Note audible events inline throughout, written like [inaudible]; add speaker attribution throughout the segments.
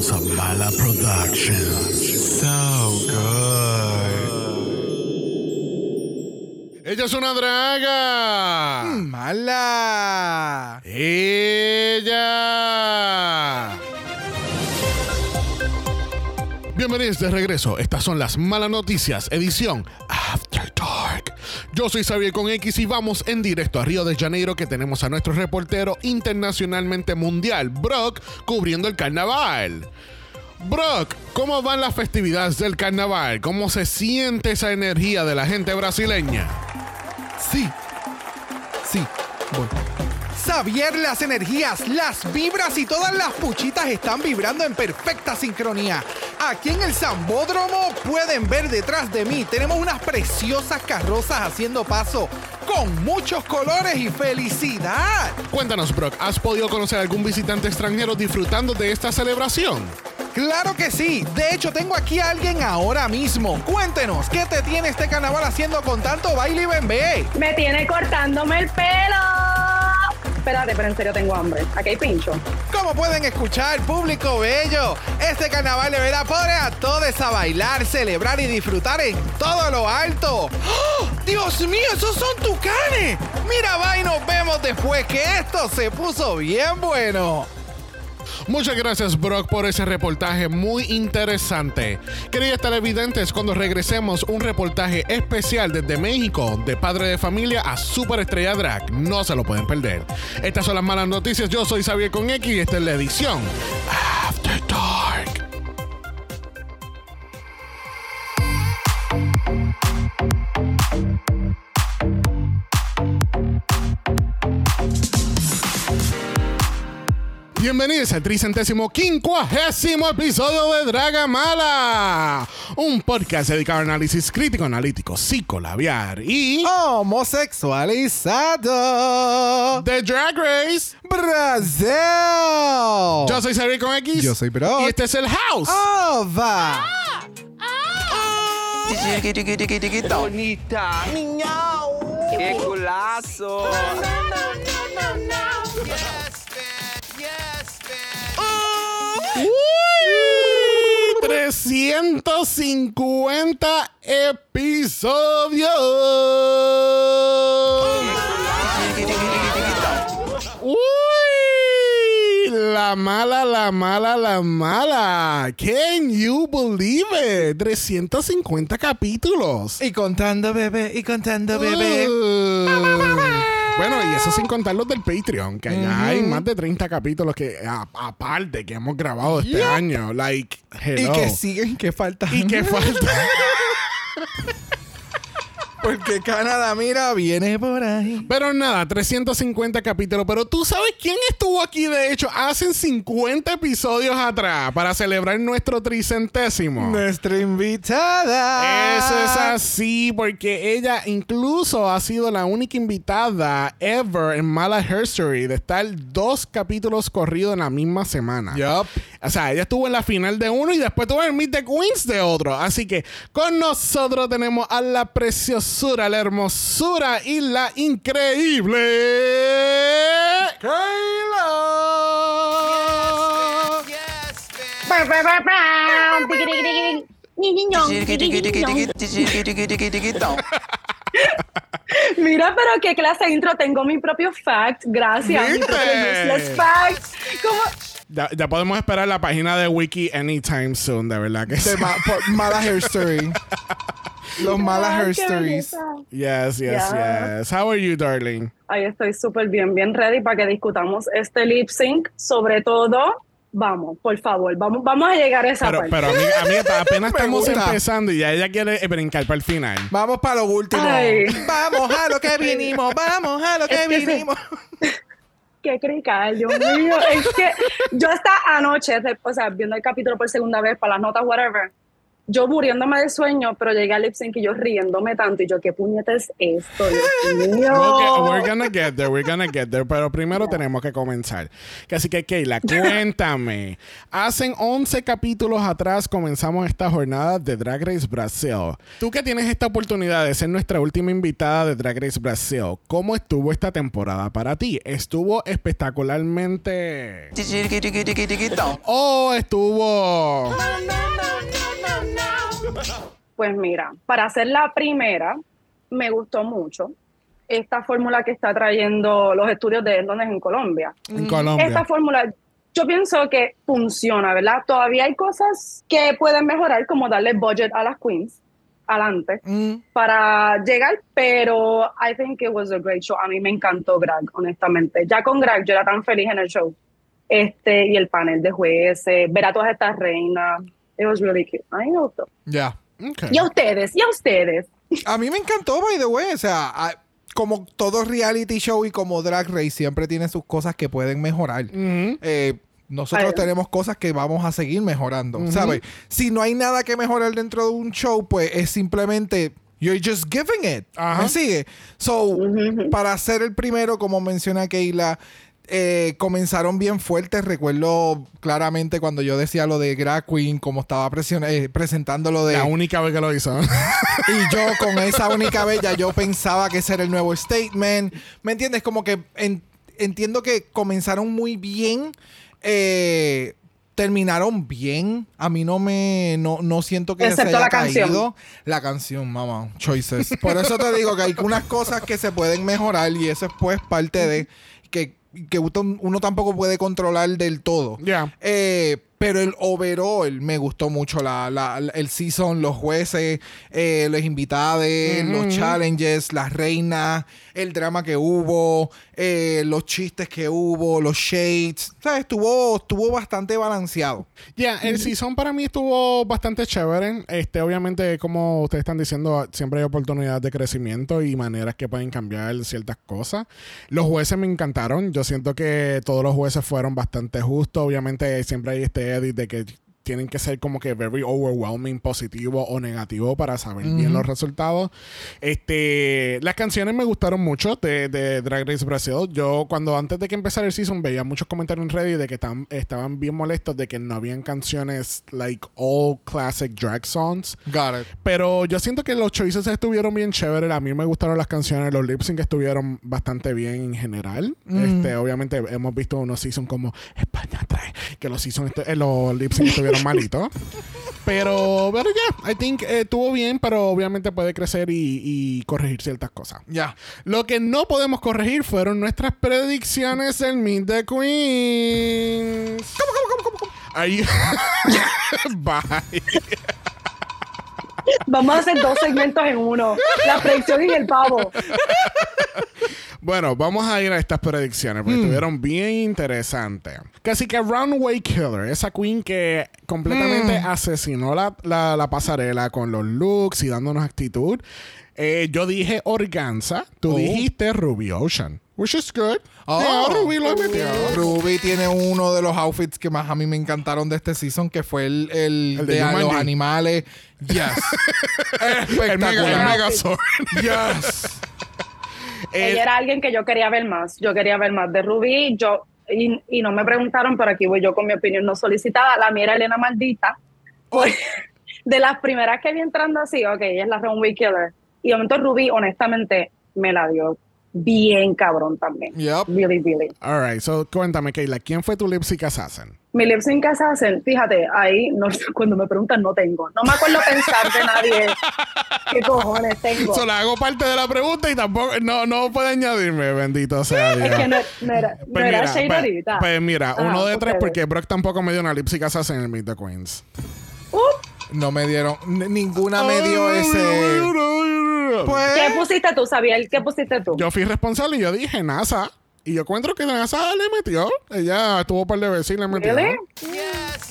Speaker 1: Originals of Mala Productions. So good. Ella es una draga.
Speaker 2: Mala.
Speaker 1: Ella. Bienvenidos de regreso. Estas son las malas noticias, edición After Dark. Yo soy Xavier con X y vamos en directo a Río de Janeiro que tenemos a nuestro reportero internacionalmente mundial, Brock, cubriendo el carnaval. Brock, ¿cómo van las festividades del carnaval? ¿Cómo se siente esa energía de la gente brasileña?
Speaker 2: Sí. Sí. Voy. Xavier, las energías, las vibras y todas las puchitas están vibrando en perfecta sincronía. Aquí en el Zambódromo pueden ver detrás de mí, tenemos unas preciosas carrozas haciendo paso con muchos colores y felicidad.
Speaker 1: Cuéntanos, Brock, ¿has podido conocer a algún visitante extranjero disfrutando de esta celebración?
Speaker 2: Claro que sí. De hecho, tengo aquí a alguien ahora mismo. Cuéntenos, ¿qué te tiene este carnaval haciendo con tanto baile y bembé?
Speaker 3: Me tiene cortándome el pelo. Espérate, pero en serio tengo hambre. Aquí hay pincho.
Speaker 2: Como pueden escuchar, público bello, este carnaval de verdad pone a todos a bailar, celebrar y disfrutar en todo lo alto. ¡Oh! ¡Dios mío, esos son tucanes! Mira, va y nos vemos después que esto se puso bien bueno.
Speaker 1: Muchas gracias, Brock, por ese reportaje muy interesante. Queridos televidentes, cuando regresemos, un reportaje especial desde México, de padre de familia a superestrella drag. No se lo pueden perder. Estas son las malas noticias. Yo soy Xavier con X y esta es la edición After Dark. Bienvenidos al tricentésimo quincuagésimo episodio de Draga Mala, un podcast dedicado a análisis crítico, analítico, psicolabiar y
Speaker 2: Homosexualizado.
Speaker 1: The Drag Race.
Speaker 2: Brasil.
Speaker 1: Yo soy Xavier con X.
Speaker 2: Yo soy Brock.
Speaker 1: Y este es el House.
Speaker 2: Ova.
Speaker 4: Bonita. ¡Qué culazo!
Speaker 1: Uy, 350 episodios. Uy, la mala, la mala, la mala. Can you believe it? 350 capítulos.
Speaker 2: Y contando bebé, y contando bebé.
Speaker 1: Uh. Bueno, y eso sin contar los del Patreon, que ya hay más de 30 capítulos que a- aparte que hemos grabado este
Speaker 2: Yep.
Speaker 1: año. Like,
Speaker 2: Y que siguen, que falta.
Speaker 1: Y que falta. [laughs]
Speaker 2: Porque Canadá, mira, viene por ahí.
Speaker 1: Pero nada, 350 capítulos. Pero tú sabes quién estuvo aquí, de hecho, hace 50 episodios atrás para celebrar nuestro tricentésimo.
Speaker 2: Nuestra invitada.
Speaker 1: Eso es así, porque ella incluso ha sido la única invitada ever en Mala History de estar dos capítulos corridos en la misma semana.
Speaker 2: Yup.
Speaker 1: O sea, ella estuvo en la final de uno y después tuvo en el Meet the Queens de otro. Así que con nosotros tenemos a la la hermosura y la increíble. Kayla.
Speaker 3: Mira, pero qué clase de intro. Tengo mi propio fact. Gracias. Mi.
Speaker 1: Ya, ya podemos esperar la página de Wiki anytime soon, de verdad que sí.
Speaker 2: Ma- mala hair story. [laughs] Los malas hair
Speaker 3: Ay,
Speaker 2: stories.
Speaker 3: belleza.
Speaker 1: Yes, yes,
Speaker 3: Yeah.
Speaker 1: yes. How are you, darling?
Speaker 3: Ahí estoy súper bien, bien ready para que discutamos este lip sync. Sobre todo, vamos, por favor, vamos, vamos a llegar a esa
Speaker 1: Pero,
Speaker 3: parte.
Speaker 1: pero a mí, a mí apenas estamos
Speaker 2: gusta.
Speaker 1: empezando y ya ella quiere brincar para el final.
Speaker 2: Vamos para lo último.
Speaker 3: Ay.
Speaker 2: Vamos a lo que vinimos. Vamos a lo que
Speaker 3: Es que sí.
Speaker 2: vinimos. [laughs]
Speaker 3: Qué crical, Dios mío. es que yo hasta anoche, o sea, viendo el capítulo por segunda vez para las notas, whatever, yo muriéndome de sueño, pero llegué al lip sync y yo riéndome tanto y yo, ¿qué puñeta es esto? Dios mío.
Speaker 1: Okay, we're gonna get there, we're gonna get there, pero primero tenemos que comenzar. Así que, Keila, [laughs] cuéntame. Hacen 11 capítulos atrás comenzamos esta jornada de Drag Race Brasil. Tú que tienes esta oportunidad de ser nuestra última invitada de Drag Race Brasil, ¿cómo estuvo esta temporada para ti? ¿Estuvo espectacularmente... Oh, estuvo...
Speaker 3: Pues mira, para hacer la primera, me gustó mucho esta fórmula que está trayendo los estudios de Endones en Colombia.
Speaker 1: En Colombia.
Speaker 3: Esta fórmula, yo pienso que funciona, ¿verdad? Todavía hay cosas que pueden mejorar, como darle budget a las queens adelante
Speaker 2: Mm.
Speaker 3: para llegar, pero I think it was a great show. A mí me encantó Greg, honestamente. Ya con Greg yo era tan feliz en el show. Este, y el panel de jueces, ver a todas estas reinas. It was really cute. A mí me gustó.
Speaker 2: Ya.
Speaker 1: Okay.
Speaker 3: Y a ustedes, y a ustedes.
Speaker 2: A mí me encantó, by the way. O sea, a- como todo reality show y como Drag Race, siempre tiene sus cosas que pueden mejorar. Eh, nosotros tenemos cosas que vamos a seguir mejorando, ¿sabes? Si no hay nada que mejorar dentro de un show, pues es simplemente you're just giving it.
Speaker 1: Ajá.
Speaker 2: ¿Me sigue? So, para ser el primero, como menciona Keila, eh, comenzaron bien fuertes. Recuerdo claramente cuando yo decía lo de Drag Queen, como estaba eh, presentando lo de
Speaker 1: La única vez que lo hizo. [laughs]
Speaker 2: y yo con [laughs] esa única bella, yo pensaba que ese era el nuevo statement. ¿Me entiendes? Como que en- entiendo que comenzaron muy bien. eh, terminaron bien. A mí no me. No, no siento que se
Speaker 3: Excepto
Speaker 2: haya
Speaker 3: la canción.
Speaker 2: caído. La canción, mamá. Choices. Por eso te digo que hay unas cosas que se pueden mejorar y eso es pues parte de. Que, que uno uno tampoco puede controlar del todo.
Speaker 1: Ya.
Speaker 2: Eh, pero el overall me gustó mucho la, la- la- el season, los jueces, eh, los invitados, los challenges, las reinas, el drama que hubo, eh, los chistes que hubo, los shades. O sea, estuvo, estuvo bastante balanceado.
Speaker 1: Ya, el season para mí estuvo bastante chévere. Este, obviamente, como ustedes están diciendo, siempre hay oportunidades de crecimiento y maneras que pueden cambiar ciertas cosas. Los jueces me encantaron. Yo siento que todos los jueces fueron bastante justos. Obviamente, siempre hay este edit de que tienen que ser como que very overwhelming, positivo o negativo para saber bien los resultados. Este, las canciones me gustaron mucho de, de Drag Race Brasil. Yo cuando antes de que empezara el season veía muchos comentarios en Reddit de que tam- estaban bien molestos de que no habían canciones like all classic drag songs.
Speaker 2: Got it.
Speaker 1: Pero yo siento que los choices estuvieron bien chéveres. A mí me gustaron las canciones. Los lip sync estuvieron bastante bien en general. Este, obviamente hemos visto unos seasons como España 3, que los seasons estu- eh, los lip sync [laughs] estuvieron malitos. Pero, pero ya, I think eh, estuvo bien, pero obviamente puede crecer y, y corregir ciertas cosas.
Speaker 2: Ya.
Speaker 1: Lo que no podemos corregir fueron nuestras predicciones del Meet the Queens. ¿Cómo, cómo, cómo, cómo? cómo? Ahí. [laughs] Bye.
Speaker 3: Vamos a hacer dos segmentos en uno. La predicción y el pavo. [laughs]
Speaker 1: Bueno, vamos a ir a estas predicciones porque estuvieron bien interesantes. Casi que Runway Killer, esa queen que completamente asesinó la, la- la pasarela con los looks y dándonos actitud. Eh, yo dije Organza, tú
Speaker 2: Oh.
Speaker 1: dijiste Ruby Ocean, which is good.
Speaker 2: Oh.
Speaker 1: Yeah, Ruby lo metió.
Speaker 2: Ruby tiene uno de los outfits que más a mí me encantaron de este season, que fue el, el,
Speaker 1: El de
Speaker 2: de, los animales. Yes. [laughs]
Speaker 1: El mega, el
Speaker 2: Espectacular.
Speaker 1: Megazord.
Speaker 2: yes.
Speaker 3: Ella era alguien que yo quería ver más. Yo quería ver más de Ruby. Yo, y, y no me preguntaron, pero aquí voy yo con mi opinión no solicitada. La mía era Elena Maldita. Pues, [laughs] de las primeras que vi entrando así, ok, ella es la Runway Killer. Y de momento Ruby, honestamente, me la dio bien cabrón también.
Speaker 2: Yep.
Speaker 3: Really, really.
Speaker 1: All right, so cuéntame, Kayla, ¿quién fue tu lip sync assassin?
Speaker 3: Mi lip sync assassin, fíjate, ahí no, [laughs] cuando me preguntan no tengo. No me acuerdo pensar de nadie. [laughs] ¿Qué cojones tengo?
Speaker 1: Solo hago parte de la pregunta y tampoco, no, no puede añadirme, bendito sea Dios.
Speaker 3: Es que no, no era, no
Speaker 1: Pues
Speaker 3: era
Speaker 1: mira,
Speaker 3: Shane
Speaker 1: pues-
Speaker 3: ahorita.
Speaker 1: pues mira,
Speaker 3: Ajá,
Speaker 1: uno de tres
Speaker 3: ustedes.
Speaker 1: porque Brock tampoco me dio una lip sync assassin en el Meet the Queens.
Speaker 3: Uh,
Speaker 2: No me dieron, ninguna me dio ese. Pues,
Speaker 3: ¿Qué pusiste tú, Xavier? ¿Qué pusiste tú?
Speaker 1: Yo fui responsable y yo dije NASA. Y yo encuentro que NASA le metió. Ella estuvo por de veces y le metió.
Speaker 3: ¿Really?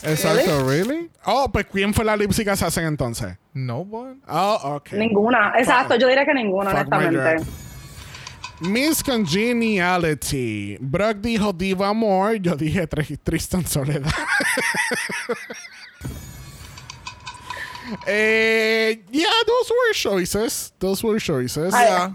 Speaker 2: exacto, ¿really?
Speaker 1: Oh, pues ¿quién fue la lip sync assassin entonces?
Speaker 2: No, boy.
Speaker 1: Oh, ok.
Speaker 3: Ninguna. Exacto, yo diría que ninguna,
Speaker 1: Fuck
Speaker 3: honestamente.
Speaker 1: Miss Congeniality. Brock dijo Diva Amor. Yo dije Tr- Tristan Soledad. [laughs] Eh, yeah, those were choices. Those were choices.
Speaker 3: Ay,
Speaker 1: Yeah.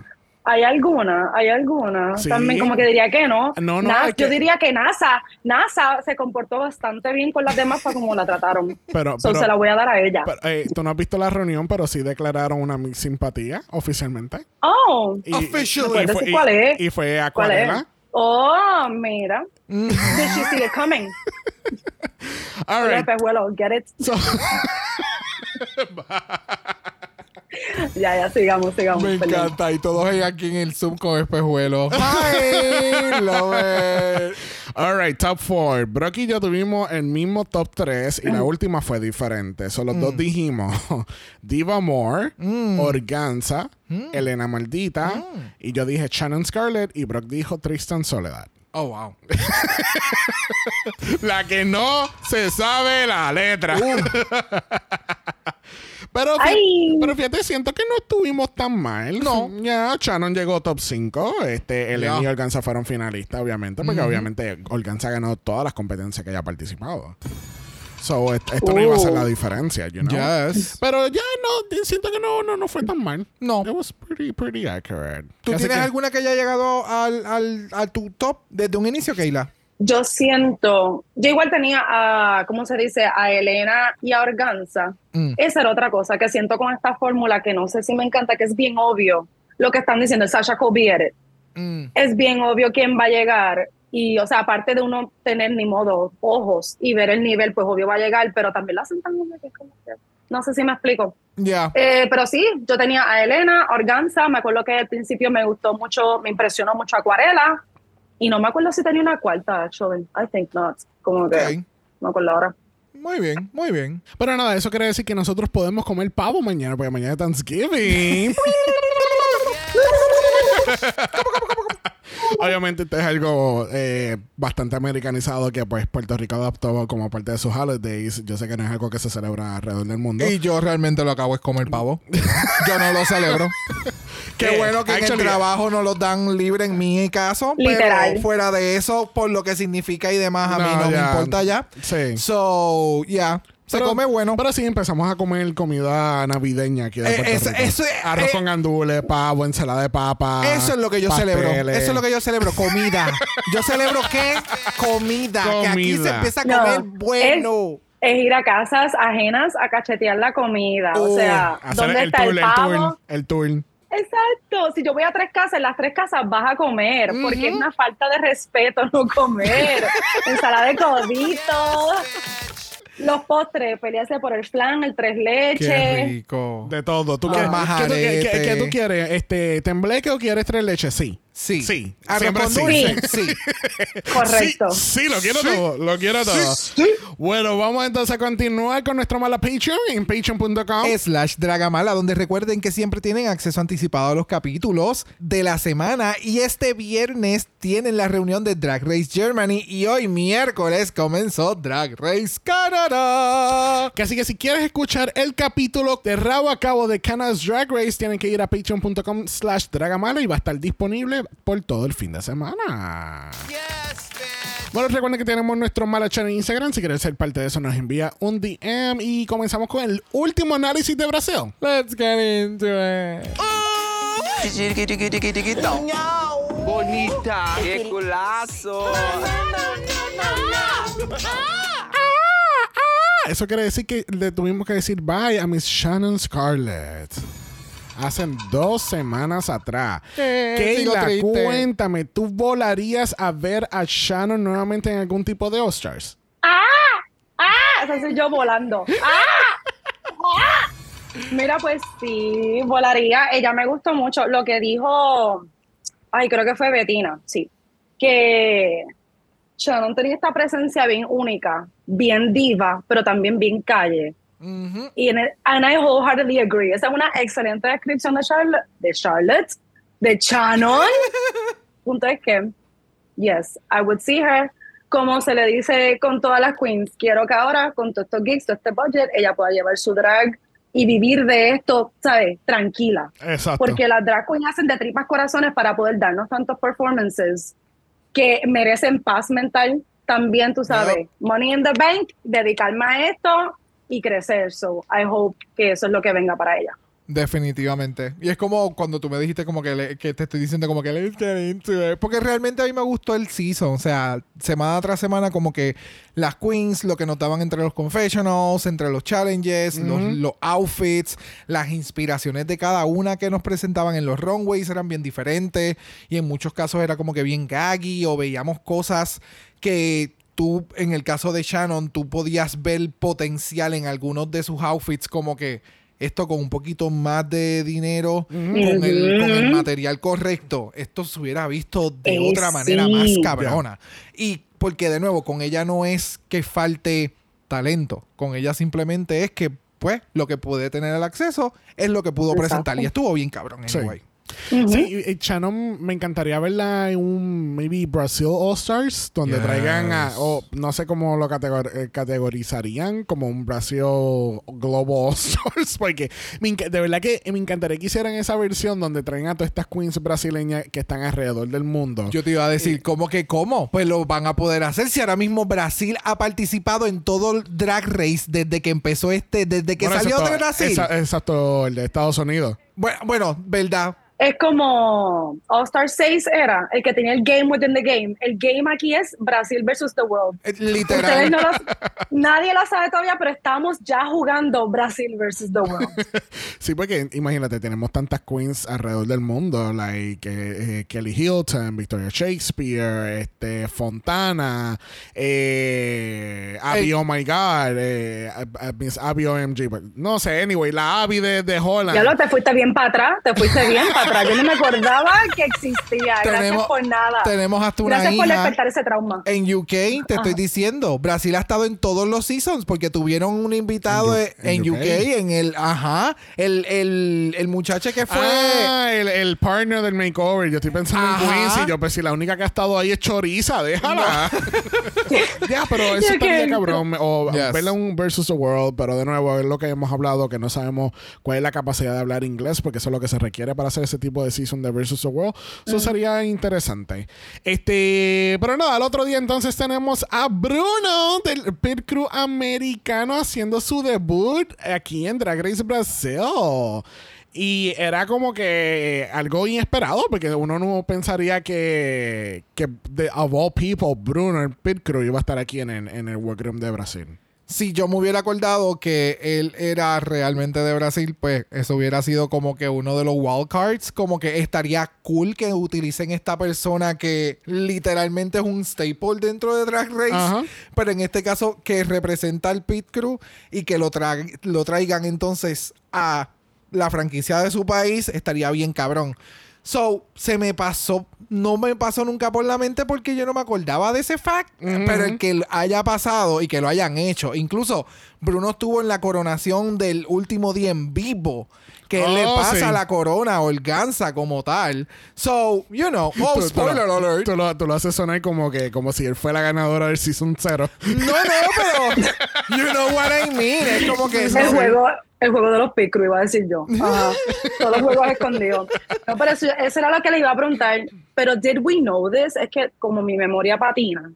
Speaker 3: Hay alguna, hay alguna.
Speaker 1: Sí.
Speaker 3: También como que diría que no.
Speaker 1: No, no,
Speaker 3: Na-
Speaker 1: es que-
Speaker 3: Yo diría que NASA, NASA se comportó bastante bien con las demás para como la trataron. [laughs]
Speaker 1: Pero,
Speaker 3: So,
Speaker 1: pero-
Speaker 3: se la voy a dar a ella.
Speaker 1: pero, eh, tú no has visto la reunión, pero sí declararon una mi- simpatía oficialmente.
Speaker 3: oh,
Speaker 1: Y,
Speaker 2: Officially.
Speaker 1: y
Speaker 3: ¿Puedes
Speaker 1: fue,
Speaker 3: cuál es?
Speaker 1: y fue
Speaker 3: ¿cuál es?
Speaker 1: Acuarela.
Speaker 3: Oh, mira.
Speaker 1: Mm.
Speaker 3: Did she see it coming? [laughs]
Speaker 1: All right.
Speaker 3: get it?
Speaker 1: So- [laughs] [laughs]
Speaker 3: Ya, ya, sigamos, sigamos.
Speaker 2: Me
Speaker 3: perdón.
Speaker 2: encanta. Y todos ahí aquí en el Zoom con espejuelos. Love it.
Speaker 1: All right, top four. Brock y yo tuvimos el mismo top 3 y la última fue diferente. Solo los dos dijimos [laughs] Diva Moore, Organza, Elena Maldita y yo dije Shannon Scarlett y Brock dijo Tristan Soledad.
Speaker 2: Oh, wow. [laughs]
Speaker 1: La que no se sabe la letra. [laughs] pero, fí-
Speaker 3: Ay.
Speaker 1: pero fíjate, siento que no estuvimos tan mal.
Speaker 2: No.
Speaker 1: Ya, Shannon llegó top 5. Este, Elena
Speaker 2: Ya.
Speaker 1: y Organza fueron finalistas, obviamente, porque obviamente Organza ganó todas las competencias que haya participado. So, est- esto no iba a ser la diferencia, you know?
Speaker 2: Yes.
Speaker 1: Pero ya no, siento que no, no, no fue tan mal.
Speaker 2: No.
Speaker 1: It was pretty, pretty accurate.
Speaker 2: ¿Tú
Speaker 1: Así
Speaker 2: tienes
Speaker 1: que-
Speaker 2: alguna que haya llegado al, al, a tu top desde un inicio, Keila?
Speaker 3: Yo siento, yo igual tenía a, ¿cómo se dice? A Elena y a Organza.
Speaker 2: Mm.
Speaker 3: Esa era otra cosa que siento con esta fórmula que no sé si me encanta, que es bien obvio lo que están diciendo, Sasha Kobieret.
Speaker 2: Mm.
Speaker 3: Es bien obvio quién va a llegar. Y, o sea, aparte de uno tener ni modo ojos y ver el nivel, pues obvio va a llegar, pero también la hacen tan que No sé si me explico.
Speaker 2: Ya.
Speaker 3: Eh, pero sí, yo tenía a Elena, Organza, me acuerdo que al principio me gustó mucho, me impresionó mucho Acuarela, y no me acuerdo si tenía una cuarta, actually. I think not. Como que, no me acuerdo ahora.
Speaker 2: Muy bien, muy bien.
Speaker 1: Pero nada, eso quiere decir que nosotros podemos comer pavo mañana, porque mañana es Thanksgiving. [laughs] Obviamente esto es algo eh, bastante americanizado que pues Puerto Rico adoptó como parte de sus holidays. Yo sé que no es algo que se celebra alrededor del mundo.
Speaker 2: Y yo realmente lo acabo es comer pavo. [laughs] yo no lo celebro. Qué
Speaker 1: Eh,
Speaker 2: bueno que en el trabajo no los dan libre en mi caso.
Speaker 3: Literal.
Speaker 2: Pero fuera de eso, por lo que significa y demás, a mí
Speaker 1: No,
Speaker 2: no
Speaker 1: ya.
Speaker 2: me importa ya.
Speaker 1: Sí.
Speaker 2: So, yeah. Se
Speaker 1: Pero-
Speaker 2: come bueno.
Speaker 1: Pero sí empezamos a comer comida navideña aquí de
Speaker 2: Eh, eso-
Speaker 1: Rico.
Speaker 2: eso es-
Speaker 1: Arroz
Speaker 2: eh,
Speaker 1: con gandules, pavo, ensalada de papa.
Speaker 2: Eso es lo que yo celebro. Eso es lo que yo celebro. Comida. Yo celebro qué? Comida. Que aquí se
Speaker 1: Comida.
Speaker 2: empieza a
Speaker 3: No,
Speaker 2: comer bueno.
Speaker 3: Es ir a casas ajenas a cachetear la comida.
Speaker 2: Uh,
Speaker 3: o sea,
Speaker 1: Hacer
Speaker 3: ¿dónde
Speaker 1: el
Speaker 3: está
Speaker 1: tour,
Speaker 3: el
Speaker 1: el
Speaker 3: pavo?
Speaker 1: tour, el tour.
Speaker 3: Exacto. Si yo voy a tres casas, en las tres casas vas a comer, porque es una falta de respeto no comer. [laughs] Ensalada de codito. Los postres, pelearse por el flan, el tres
Speaker 2: Qué
Speaker 3: leches.
Speaker 2: rico.
Speaker 1: De todo. ¿Tú
Speaker 2: Los
Speaker 1: quieres, ¿qué, tú, qué- qué- qué tú quieres? Este, ¿Tembleque o quieres tres leches? Sí.
Speaker 2: Sí.
Speaker 1: Sí. Siempre
Speaker 2: con
Speaker 1: sí. [laughs]
Speaker 2: Sí.
Speaker 3: Correcto.
Speaker 1: Sí, sí, lo quiero todo. Lo quiero todo. Bueno, vamos entonces a continuar con nuestro mala Patreon en patreon.com.
Speaker 2: slash Dragamala, donde recuerden que siempre tienen acceso anticipado a los capítulos de la semana. Y este viernes tienen la reunión de Drag Race Germany. Y hoy miércoles comenzó Drag Race Canadá.
Speaker 1: Que Así que si quieres escuchar el capítulo de rabo a cabo de Canada's Drag Race, tienen que ir a patreon.com slash dragamala y va a estar disponible por todo el fin de semana. Bueno, recuerden que tenemos nuestro Mala Channel en Instagram. Si quieres ser parte de eso, nos envía un DM y comenzamos con el último análisis de Brasil.
Speaker 2: Let's get into it.
Speaker 4: Bonita. Qué culazo.
Speaker 1: Eso quiere decir que le tuvimos que decir bye a Miss Shannon Scarlett. Hace dos semanas atrás.
Speaker 2: Eh,
Speaker 1: Keila, cuéntame, ¿tú volarías a ver a Shannon nuevamente en algún tipo de All-Stars?
Speaker 3: ¡Ah! ¡Ah! Esa soy yo volando. ¡Ah! ¡Ah! Mira, pues sí, volaría. Ella me gustó mucho lo que dijo. Ay, creo que fue Betina, sí. Que Shannon tenía esta presencia bien única, bien diva, pero también bien calle. Y en el- and I wholeheartedly agree. Esa es una excelente descripción de Charlotte, de Charlotte, de Shannon. [laughs] Punto es que, yes, I would see her. Como se le dice con todas las queens, quiero que ahora, con todos estos gigs, todo este budget, ella pueda llevar su drag y vivir de esto, ¿sabes? Tranquila.
Speaker 1: Exacto.
Speaker 3: Porque las drag queens hacen de tripas corazones para poder darnos tantos performances que merecen paz mental. También, tú sabes, money in the bank, dedicarme a esto y crecer. So I hope que eso es lo que venga para ella.
Speaker 2: Definitivamente. Y es como cuando tú me dijiste como que, le- que te estoy diciendo como que let's get into it. Porque realmente a mí me gustó el season. O sea, semana tras semana como que las queens, lo que notaban entre los confessionals, entre los challenges, los, los outfits, las inspiraciones de cada una que nos presentaban en los runways eran bien diferentes. Y en muchos casos era como que bien gaggy o veíamos cosas que tú, en el caso de Shannon, tú podías ver potencial en algunos de sus outfits como que esto con un poquito más de dinero, con, el, con el material correcto, esto se hubiera visto de
Speaker 3: Eh,
Speaker 2: otra manera
Speaker 3: sí.
Speaker 2: más cabrona. Y porque de nuevo, con ella no es que falte talento, con ella simplemente es que, pues, lo que puede tener el acceso es lo que pudo
Speaker 3: Exacto.
Speaker 2: presentar. Y estuvo bien cabrón,
Speaker 1: Sí.
Speaker 2: anyway.
Speaker 1: Sí, y Shannon me encantaría verla en un maybe Brazil All Stars, donde
Speaker 2: Yes.
Speaker 1: traigan a, o no sé cómo lo categor- eh, categorizarían, como un Brasil Global All Stars, [laughs] porque me de verdad que me encantaría que hicieran esa versión donde traen a todas estas queens brasileñas que están alrededor del mundo.
Speaker 2: Yo te iba a decir, ¿cómo que cómo? Pues lo van a poder hacer si ahora mismo Brasil ha participado en todo el drag race desde que empezó este, desde que
Speaker 1: Bueno,
Speaker 2: salió
Speaker 1: excepto-
Speaker 2: de Brasil.
Speaker 1: exa- Exacto, el de Estados Unidos.
Speaker 2: Bueno, bueno, verdad.
Speaker 3: Es como All Star 6 era el que tenía el game within the game. El game aquí es Brasil versus the world.
Speaker 2: Eh,
Speaker 3: Ustedes
Speaker 2: Literal.
Speaker 3: no nadie lo sabe todavía, pero estamos ya jugando Brasil versus the world. [laughs]
Speaker 1: Sí, porque imagínate, tenemos tantas queens alrededor del mundo, like eh, eh, Kelly Hilton, Victoria Shakespeare, este Fontana, eh, Abby. Oh My God, eh, Miss Abby OMG, no sé, anyway, la Abby de, de Holland.
Speaker 3: Ya lo te fuiste bien para atrás, te fuiste bien para atrás. Yo no me acordaba que existía. Gracias
Speaker 2: Tenemos-
Speaker 3: por nada.
Speaker 2: tenemos hasta una
Speaker 3: Gracias por
Speaker 2: hija.
Speaker 3: despertar ese trauma.
Speaker 2: En UK, te estoy diciendo, Brasil ha estado en todos los seasons porque tuvieron un invitado
Speaker 1: En U-
Speaker 2: en,
Speaker 1: en
Speaker 2: UK,
Speaker 1: UK.
Speaker 2: en el, ajá, el, el, el muchacho que fue...
Speaker 1: Ah, el, el partner del makeover. Yo estoy pensando
Speaker 2: Ajá.
Speaker 1: en Queens y yo, pues si la única que ha estado ahí es Choriza, déjala. [laughs] ya, pero eso estaría cabrón. O
Speaker 2: Yes.
Speaker 1: verla un versus the world, pero de nuevo, es lo que hemos hablado, que no sabemos cuál es la capacidad de hablar inglés, porque eso es lo que se requiere para hacer ese tipo de season de versus the world. Eso sería interesante. Este, pero nada, al otro día entonces tenemos a Bruno del Pit Crew americano haciendo su debut aquí en Drag Race Brasil. Y era como que algo inesperado, porque uno no pensaría que, que de, of all people, Bruno, el Pit Crew, iba a estar aquí en, el- en el workroom de Brasil.
Speaker 2: Si yo me hubiera acordado que él era realmente de Brasil, pues eso hubiera sido como que uno de los wildcards. Como que estaría cool que utilicen esta persona que literalmente es un staple dentro de Drag Race.
Speaker 1: Ajá.
Speaker 2: Pero en este caso, que representa al Pit Crew y que lo, tra- lo traigan entonces a la franquicia de su país, estaría bien cabrón. So, se me pasó, no me pasó nunca por la mente porque yo no me acordaba de ese fact, pero el que haya pasado y que lo hayan hecho. Incluso Bruno estuvo en la coronación del último día en vivo, que él le
Speaker 1: Oh,
Speaker 2: pasa
Speaker 1: sí.
Speaker 2: la corona o el gansa como tal. So, you know, [laughs] oh,
Speaker 1: Tú- tú
Speaker 2: spoiler
Speaker 1: lo,
Speaker 2: alert.
Speaker 1: Tú lo, tú lo haces sonar como que como si él fue la ganadora del Season 0.
Speaker 2: No, no, pero [laughs] you know what I mean. Es como que
Speaker 3: El juego, el juego de los picros, iba a decir yo. Ajá. [laughs] Todos los juegos escondidos. No, pero eso, eso era lo que le iba a preguntar. Pero, ¿did we know this? Es que como mi memoria patina.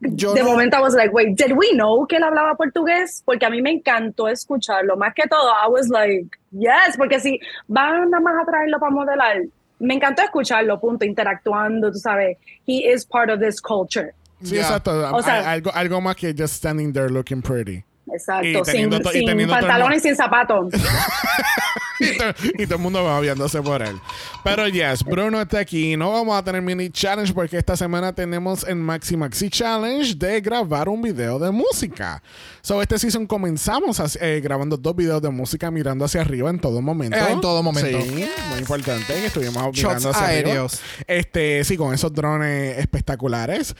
Speaker 2: Yo
Speaker 3: de
Speaker 2: no-
Speaker 3: momento, I was like, wait, did we know que él hablaba portugués? Porque a mí me encantó escucharlo. Más que todo, I was like, yes, porque si van nada más a traerlo para modelar, me encantó escucharlo, punto, interactuando, tú sabes. He is part of this culture.
Speaker 1: Sí,
Speaker 2: Ya.
Speaker 1: exacto.
Speaker 3: O sea-
Speaker 1: Al- algo, algo más que just standing there looking pretty.
Speaker 3: Exacto,
Speaker 1: Y
Speaker 3: sin, sin
Speaker 1: el
Speaker 3: pantalones y sin zapatos. [laughs] [laughs]
Speaker 1: y, to- y todo el mundo va viéndose por él. Pero yes, Bruno está aquí. No vamos a tener mini challenge porque esta semana tenemos el Maxi Maxi Challenge de grabar un video de música. So, este season comenzamos eh, grabando dos videos de música mirando hacia arriba en todo momento.
Speaker 2: Eh, en todo momento.
Speaker 1: Sí, muy importante. que Estuvimos mirando hacia
Speaker 2: aéreos.
Speaker 1: arriba. Este, sí, con esos drones espectaculares.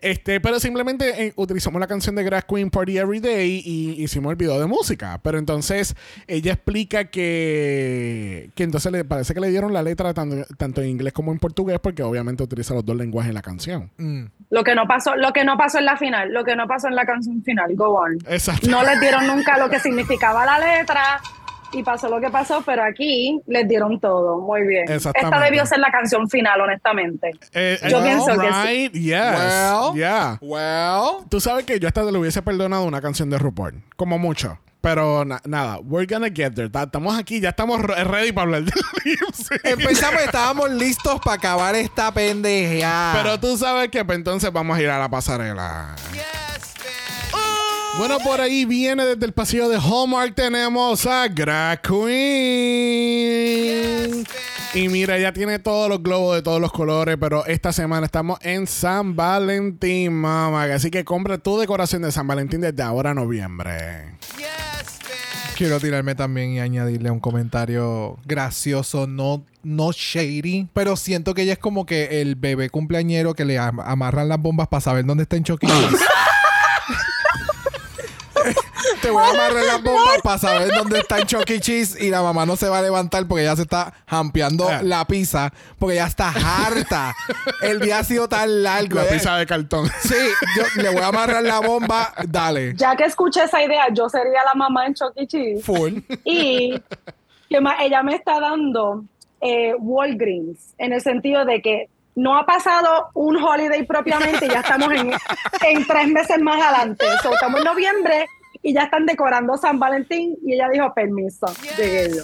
Speaker 1: Este, pero simplemente eh, utilizamos la canción de Grass Queen Party Every Day y hicimos el video de música. Pero entonces ella explica que, que entonces le parece que le dieron la letra tanto, tanto en inglés como en portugués porque obviamente utiliza los dos lenguajes en la canción.
Speaker 2: Mm.
Speaker 3: Lo que no pasó, lo que no pasó en la final, lo que no pasó en la canción final, go on.
Speaker 1: Exacto.
Speaker 3: No les dieron nunca lo que [laughs] significaba la letra y pasó lo que pasó, pero aquí les dieron todo. Muy bien.
Speaker 1: Exactamente.
Speaker 3: Esta debió ser la canción final, honestamente.
Speaker 1: Eh,
Speaker 3: Yo
Speaker 1: eh,
Speaker 3: pienso que sí.
Speaker 1: right, Yes.
Speaker 2: Well.
Speaker 1: yeah.
Speaker 2: Well,
Speaker 1: Tú sabes que yo hasta le hubiese perdonado una canción de RuPaul. Como mucho. Pero na- nada, we're gonna get there. Ta- Estamos aquí, ya estamos re- ready para hablar del lip. [laughs]
Speaker 2: Empezamos, estábamos listos para acabar esta pendeja.
Speaker 1: Pero tú sabes que pues, entonces vamos a ir a la pasarela. Bueno, por ahí viene desde el pasillo de Hallmark. Tenemos a Drag Queen. Y mira, ya tiene todos los globos de todos los colores. Pero esta semana estamos en San Valentín, mamá. Así que compra tu decoración de San Valentín desde ahora a noviembre.
Speaker 2: Quiero tirarme también y añadirle un comentario gracioso, no, no shady, pero siento que ella es como que el bebé cumpleañero que le am- amarran las bombas para saber dónde está en Chucky E. [laughs] Te voy a amarrar las bombas para saber dónde está en Chucky E. Cheese y la mamá no se va a levantar porque ya se está jampeando
Speaker 1: Ah.
Speaker 2: la pizza porque ya está harta. El día ha sido tan largo.
Speaker 1: La
Speaker 2: Eh,
Speaker 1: pizza de cartón.
Speaker 2: Sí, yo le voy a amarrar la bomba, dale.
Speaker 3: Ya que escuché esa idea, yo sería la mamá en Chucky E. Cheese.
Speaker 2: Full.
Speaker 3: Y que ma- ella me está dando eh, Walgreens, en el sentido de que no ha pasado un holiday propiamente, ya estamos en, en tres meses más adelante. So, estamos en noviembre y ya están decorando San Valentín y ella dijo, permiso, llegué yo.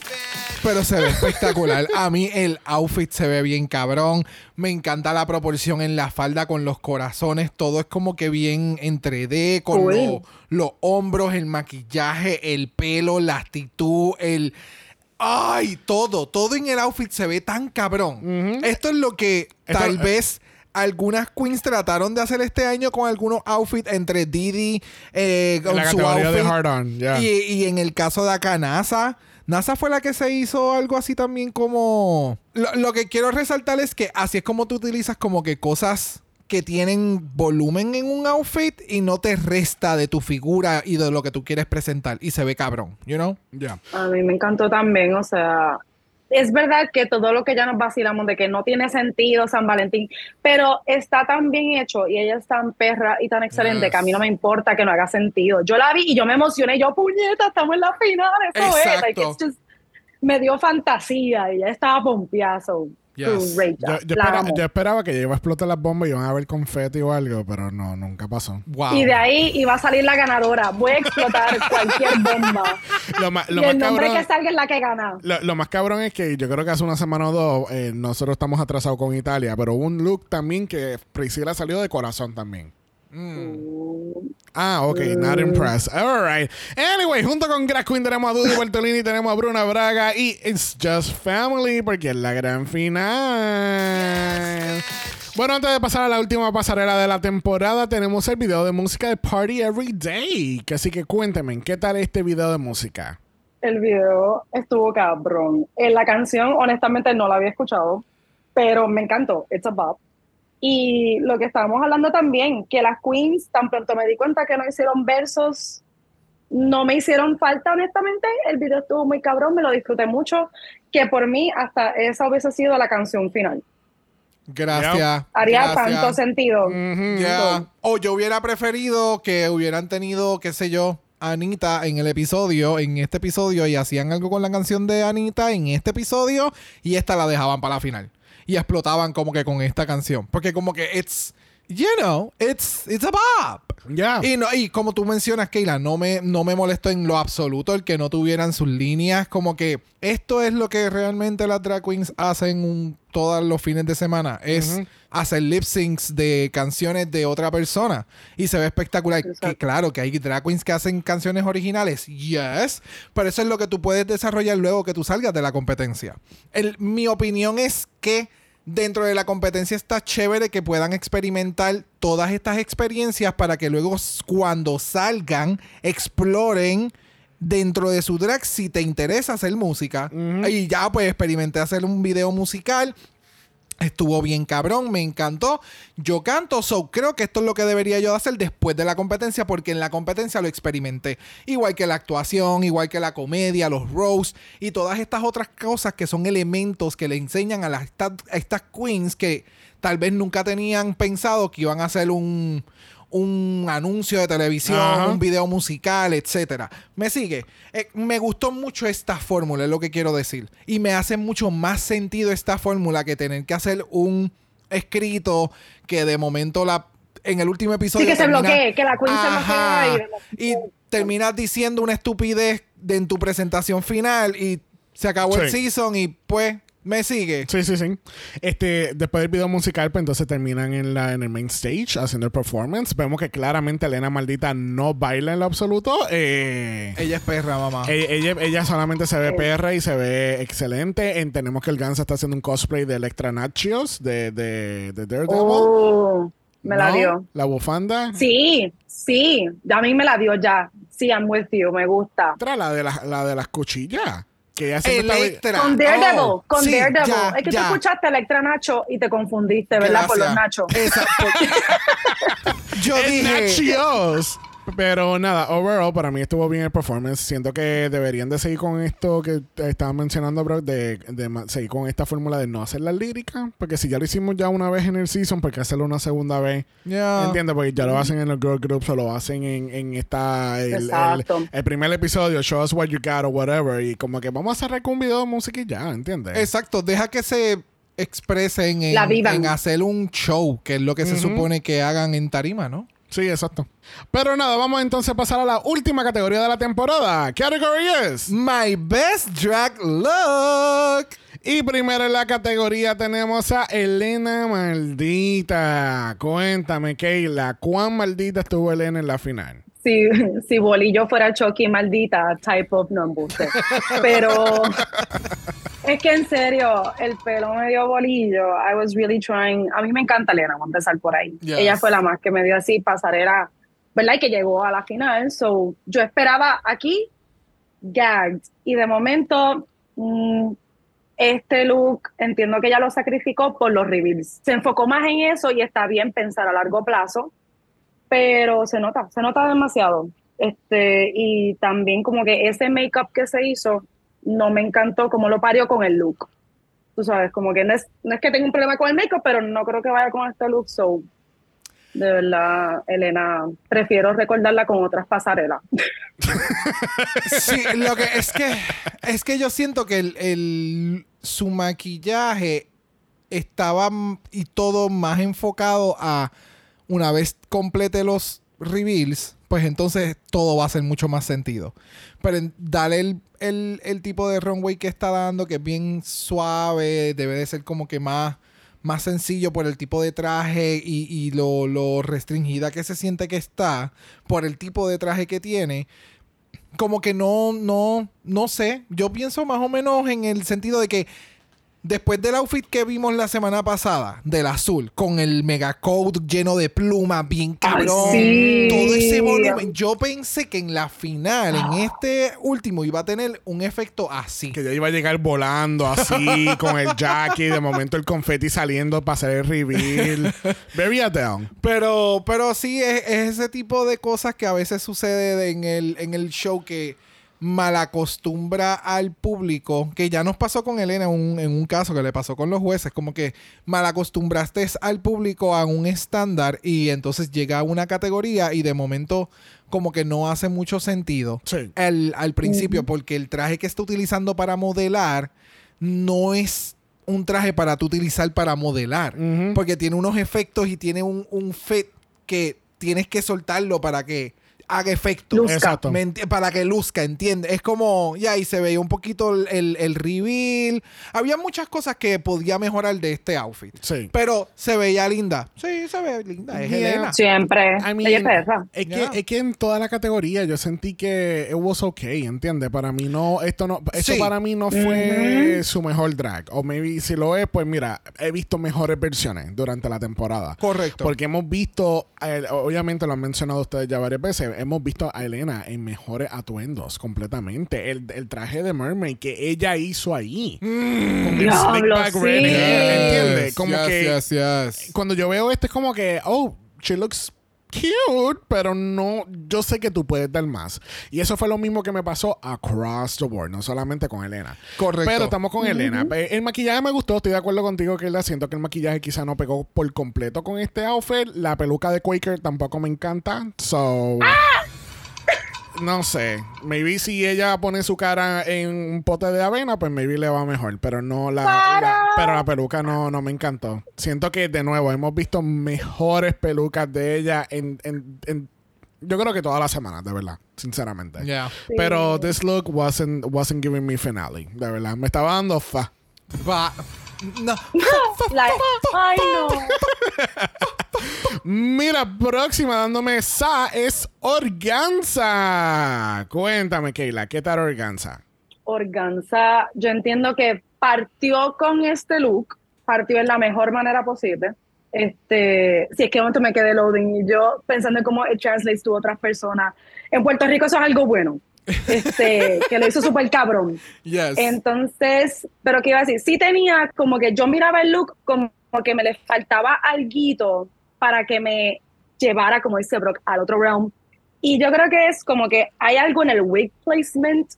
Speaker 2: Pero se ve [laughs] espectacular. A mí el outfit se ve bien cabrón. Me encanta la proporción en la falda con los corazones. Todo es como que bien en 3D, con
Speaker 3: Cool.
Speaker 2: lo- los hombros, el maquillaje, el pelo, la actitud, el... ¡Ay! Todo, todo en el outfit se ve tan cabrón. Esto es lo que
Speaker 1: Esto-
Speaker 2: tal
Speaker 1: eh,
Speaker 2: vez... Algunas queens trataron de hacer este año con algunos outfits entre Didi eh, con
Speaker 1: la
Speaker 2: su
Speaker 1: categoría de
Speaker 2: outfit
Speaker 1: hard on, ya.
Speaker 2: y, y en el caso de acá, NASA, NASA fue la que se hizo algo así también como... Lo, lo que quiero resaltar es que así es como tú utilizas como que cosas que tienen volumen en un outfit y no te resta de tu figura y de lo que tú quieres presentar. Y se ve cabrón, you know?
Speaker 1: Ya.
Speaker 3: A mí me encantó también, o sea, es verdad que todo lo que ya nos vacilamos de que no tiene sentido San Valentín, pero está tan bien hecho y ella es tan perra y tan excelente
Speaker 2: Yes.
Speaker 3: que a mí no me importa que no haga sentido. Yo la vi y yo me emocioné, yo puñeta, estamos en la final, eso es, like, just- me dio fantasía y ella estaba pompeada, so,
Speaker 2: Yes.
Speaker 3: great
Speaker 1: Yo,
Speaker 3: job,
Speaker 1: yo esperaba que iba a explotar las bombas y iban a ver confeti o algo, pero no, nunca pasó.
Speaker 2: Wow.
Speaker 3: Y de ahí iba a salir la ganadora. Voy a explotar [laughs] cualquier bomba.
Speaker 1: Lo más, lo
Speaker 3: y
Speaker 1: más
Speaker 3: el nombre
Speaker 1: cabrón,
Speaker 3: que salga es la que gana.
Speaker 1: lo, lo más cabrón es que yo creo que hace una semana o dos eh, nosotros estamos atrasados con Italia, pero hubo un look también que Priscila salió de corazón también. Ah, ok, not impressed. All right. Anyway, junto con Drag Queen tenemos a Dudy Bertolini, [laughs] tenemos a Bruna Braga y It's Just Family porque es la gran final. Bueno, antes de pasar a la última pasarela de la temporada, tenemos el video de música de Party Every Day. Así que cuéntenme, ¿qué tal este video de música?
Speaker 3: El video estuvo cabrón. En la canción, honestamente, no la había escuchado, pero me encantó. It's a bop. Y lo que estábamos hablando también, que las queens, tan pronto me di cuenta que no hicieron versos, no me hicieron falta, honestamente. El video estuvo muy cabrón, me lo disfruté mucho, que por mí hasta esa hubiese sido la canción final.
Speaker 2: Gracias.
Speaker 3: Haría
Speaker 2: gracias.
Speaker 3: tanto sentido.
Speaker 2: O yo hubiera preferido que hubieran tenido, qué sé yo, Anita en el episodio, en este episodio, y hacían algo con la canción de Anita en este episodio, y esta la dejaban para la final. Y explotaban como que con esta canción. Porque como que it's, you know, it's, it's a bop.
Speaker 1: Ya.
Speaker 2: Y, no, y como tú mencionas, Keila, no me, no me molestó en lo absoluto el que no tuvieran sus líneas. Como que esto es lo que realmente las drag queens hacen un- todos los fines de semana. Es hacer lip syncs de canciones de otra persona. Y se ve espectacular. Que, claro, que hay drag queens que hacen canciones originales. Yes. Pero eso es lo que tú puedes desarrollar luego que tú salgas de la competencia. El- mi opinión es que dentro de la competencia está chévere que puedan experimentar todas estas experiencias para que luego cuando salgan exploren dentro de su drag si te interesa hacer música. Y ya pues experimenté hacer un video musical Estuvo bien cabrón, me encantó. Yo canto, so creo que esto es lo que debería yo hacer después de la competencia, porque en la competencia lo experimenté. Igual que la actuación, igual que la comedia, los roasts y todas estas otras cosas que son elementos que le enseñan a, las, estas queens que tal vez nunca tenían pensado que iban a hacer un, un anuncio de televisión,
Speaker 1: Ajá.
Speaker 2: un video musical, etcétera. Me sigue. Eh, me gustó mucho esta fórmula, es lo que quiero decir. Y me hace mucho más sentido esta fórmula que tener que hacer un escrito que de momento la en el último episodio.
Speaker 3: Sí, que se bloquee, que la Queen se
Speaker 2: Ajá.
Speaker 3: bloquea y-
Speaker 2: Y terminas diciendo una estupidez de, en tu presentación final y se acabó el season y pues me sigue.
Speaker 1: Sí, sí, sí. Este, después del video musical, pues entonces terminan en, la, en el main stage haciendo el performance. Vemos que claramente Elena Maldita no baila en lo absoluto. Eh,
Speaker 2: Ella es perra, mamá.
Speaker 1: ella, ella, ella solamente se ve perra y se ve excelente. Entendemos que el Gansa está haciendo un cosplay de Electra Nachos de, de, de Daredevil.
Speaker 3: Oh, me la
Speaker 1: ¿No?
Speaker 3: dio.
Speaker 1: La bufanda.
Speaker 3: Sí, sí, a mí me la dio ya. Sí, I'm with you, me gusta.
Speaker 1: Otra, la de, la, la de las cuchillas. Que.
Speaker 3: Con Daredevil,
Speaker 2: Oh,
Speaker 3: con
Speaker 2: sí,
Speaker 3: Daredevil.
Speaker 2: ya,
Speaker 3: es que
Speaker 2: ya.
Speaker 3: tú escuchaste Electra Nacho y te confundiste, ¿verdad? Por los
Speaker 2: Gracias.
Speaker 3: nachos.
Speaker 2: Esa- por- [laughs] Yo
Speaker 1: ¡El
Speaker 2: dije.
Speaker 1: Nachos! Pero nada, overall, para mí estuvo bien el performance. Siento que deberían de seguir con esto que estaban mencionando, bro, de, de seguir con esta fórmula de no hacer la lírica. Porque si ya lo hicimos ya una vez en el season, ¿por qué hacerlo una segunda vez?
Speaker 2: Ya.
Speaker 1: ¿Entiendes? Porque ya lo hacen en los girl groups o lo hacen en, en esta... El, el,
Speaker 3: Exacto.
Speaker 1: el primer episodio, show us what you got or whatever. Y como que vamos a cerrar con un video de música y ya, ¿entiendes?
Speaker 2: Exacto, deja que se expresen en, en hacer un show, que es lo que se supone que hagan en tarima, ¿no?
Speaker 1: Sí, exacto. Pero nada, vamos entonces a pasar a la última categoría de la temporada. Category es...
Speaker 2: My best drag look.
Speaker 1: Y primero en la categoría tenemos a Elena Maldita. Cuéntame, Keila, ¿cuán maldita estuvo Elena en la final?
Speaker 3: Si, si Bolillo fuera Chucky, maldita, type of no embuste. Pero es que en serio, el pelo me dio bolillo. I was really trying. A mí me encanta Elena, vamos a empezar por ahí.
Speaker 2: Yes.
Speaker 3: Ella fue la más que me dio así pasarela, ¿verdad? Y que llegó a la final. So, yo esperaba aquí gagged. Y de momento, mm, este look, entiendo que ella lo sacrificó por los reveals. Se enfocó más en eso y está bien pensar a largo plazo pero se nota, se nota demasiado. Este, y también como que ese make-up que se hizo no me encantó como lo parió con el look. Tú sabes, como que no es, no es que tenga un problema con el make-up, pero no creo que vaya con este look. So, de verdad, Elena, prefiero recordarla con otras pasarelas. [laughs]
Speaker 2: Sí, lo que es que es que yo siento que el, su maquillaje estaba y todo más enfocado a una vez complete los reveals, pues entonces todo va a hacer mucho más sentido. Pero dale el, el- el tipo de runway que está dando, que es bien suave, debe de ser como que más, más sencillo por el tipo de traje y, y lo, lo restringida que se siente que está, por el tipo de traje que tiene como que no, no, no sé. Yo pienso más o menos en el sentido de que después del outfit que vimos la semana pasada, del azul, con el mega coat lleno de plumas, bien cabrón,
Speaker 3: sí.
Speaker 2: todo ese volumen, yo pensé que en la final, en este último, iba a tener un efecto así.
Speaker 1: Que ya iba a llegar volando así, [laughs] con el jacket, de momento el confeti saliendo para hacer el reveal. Very Adele.
Speaker 2: Pero, pero sí, es, es ese tipo de cosas que a veces sucede en el, en el show que malacostumbra al público, que ya nos pasó con Elena en un, en un caso que le pasó con los jueces, como que malacostumbraste al público a un estándar y entonces llega a una categoría y de momento como que no hace mucho sentido.
Speaker 1: Sí.
Speaker 2: al, al principio, porque el traje que está utilizando para modelar no es un traje para tú utilizar para modelar, porque tiene unos efectos y tiene un, un fit que tienes que soltarlo para que haga efecto.
Speaker 3: Luzca.
Speaker 1: Exacto.
Speaker 2: ¿Me enti- para que luzca, ¿entiendes? Es como, ya, y se veía un poquito el, el, el reveal. Había muchas cosas que podía mejorar de este outfit.
Speaker 1: Sí.
Speaker 2: Pero se veía linda. Sí, se ve linda. Es
Speaker 1: Yeah.
Speaker 2: Elena.
Speaker 3: Siempre.
Speaker 1: I mean,
Speaker 3: Ella es
Speaker 1: que,
Speaker 2: Yeah.
Speaker 1: es que en toda la categoría yo sentí que it was okay, ¿entiendes? Para mí no, esto no, esto
Speaker 2: Sí.
Speaker 1: para mí no fue su mejor drag. O maybe si lo es, pues mira, he visto mejores versiones durante la temporada.
Speaker 2: Correcto.
Speaker 1: Porque hemos visto, eh, obviamente lo han mencionado ustedes ya varias veces, hemos visto a Elena en mejores atuendos completamente. El, el traje de Mermaid que ella hizo ahí. con el
Speaker 3: Diablo,
Speaker 1: slick back red
Speaker 3: sí.
Speaker 1: hair, ¿entiendes?
Speaker 2: Yes,
Speaker 1: Como
Speaker 2: yes,
Speaker 1: que
Speaker 2: yes, yes.
Speaker 1: cuando yo veo esto es como que, oh, she looks cute, pero no, yo sé que tú puedes dar más. Y eso fue lo mismo que me pasó across the board, no solamente con Elena.
Speaker 2: Correcto.
Speaker 1: Pero estamos con Elena. Eh, El maquillaje me gustó, estoy de acuerdo contigo que siento que el maquillaje quizá no pegó por completo con este outfit. La peluca de Quaker tampoco me encanta. So... no sé. Maybe si ella pone su cara en un pote de avena, pues maybe le va mejor. Pero no la, la- pero la peluca no, no me encantó. Siento que de nuevo hemos visto mejores pelucas de ella en, en, en- yo creo que todas las semanas, de verdad, sinceramente.
Speaker 2: Yeah.
Speaker 1: Pero this look wasn't wasn't giving me finale, de verdad. Me estaba dando fa.
Speaker 2: Va. No. [laughs]
Speaker 3: Like, ay, no. [laughs]
Speaker 1: Mira, próxima dándome sa es Organza. Cuéntame, Keila, ¿qué tal Organza?
Speaker 3: Organza, yo entiendo que partió con este look, partió en la mejor manera posible. Este, si es que momento me quedé loading y yo pensando en cómo it translates to otras personas. En Puerto Rico eso es algo bueno. Este, que lo hizo súper cabrón.
Speaker 2: Yes.
Speaker 3: Entonces, pero qué iba a decir, sí tenía como que yo miraba el look como que me le faltaba alguito para que me llevara, como dice Brock, al otro realm. Y yo creo que es como que hay algo en el wig placement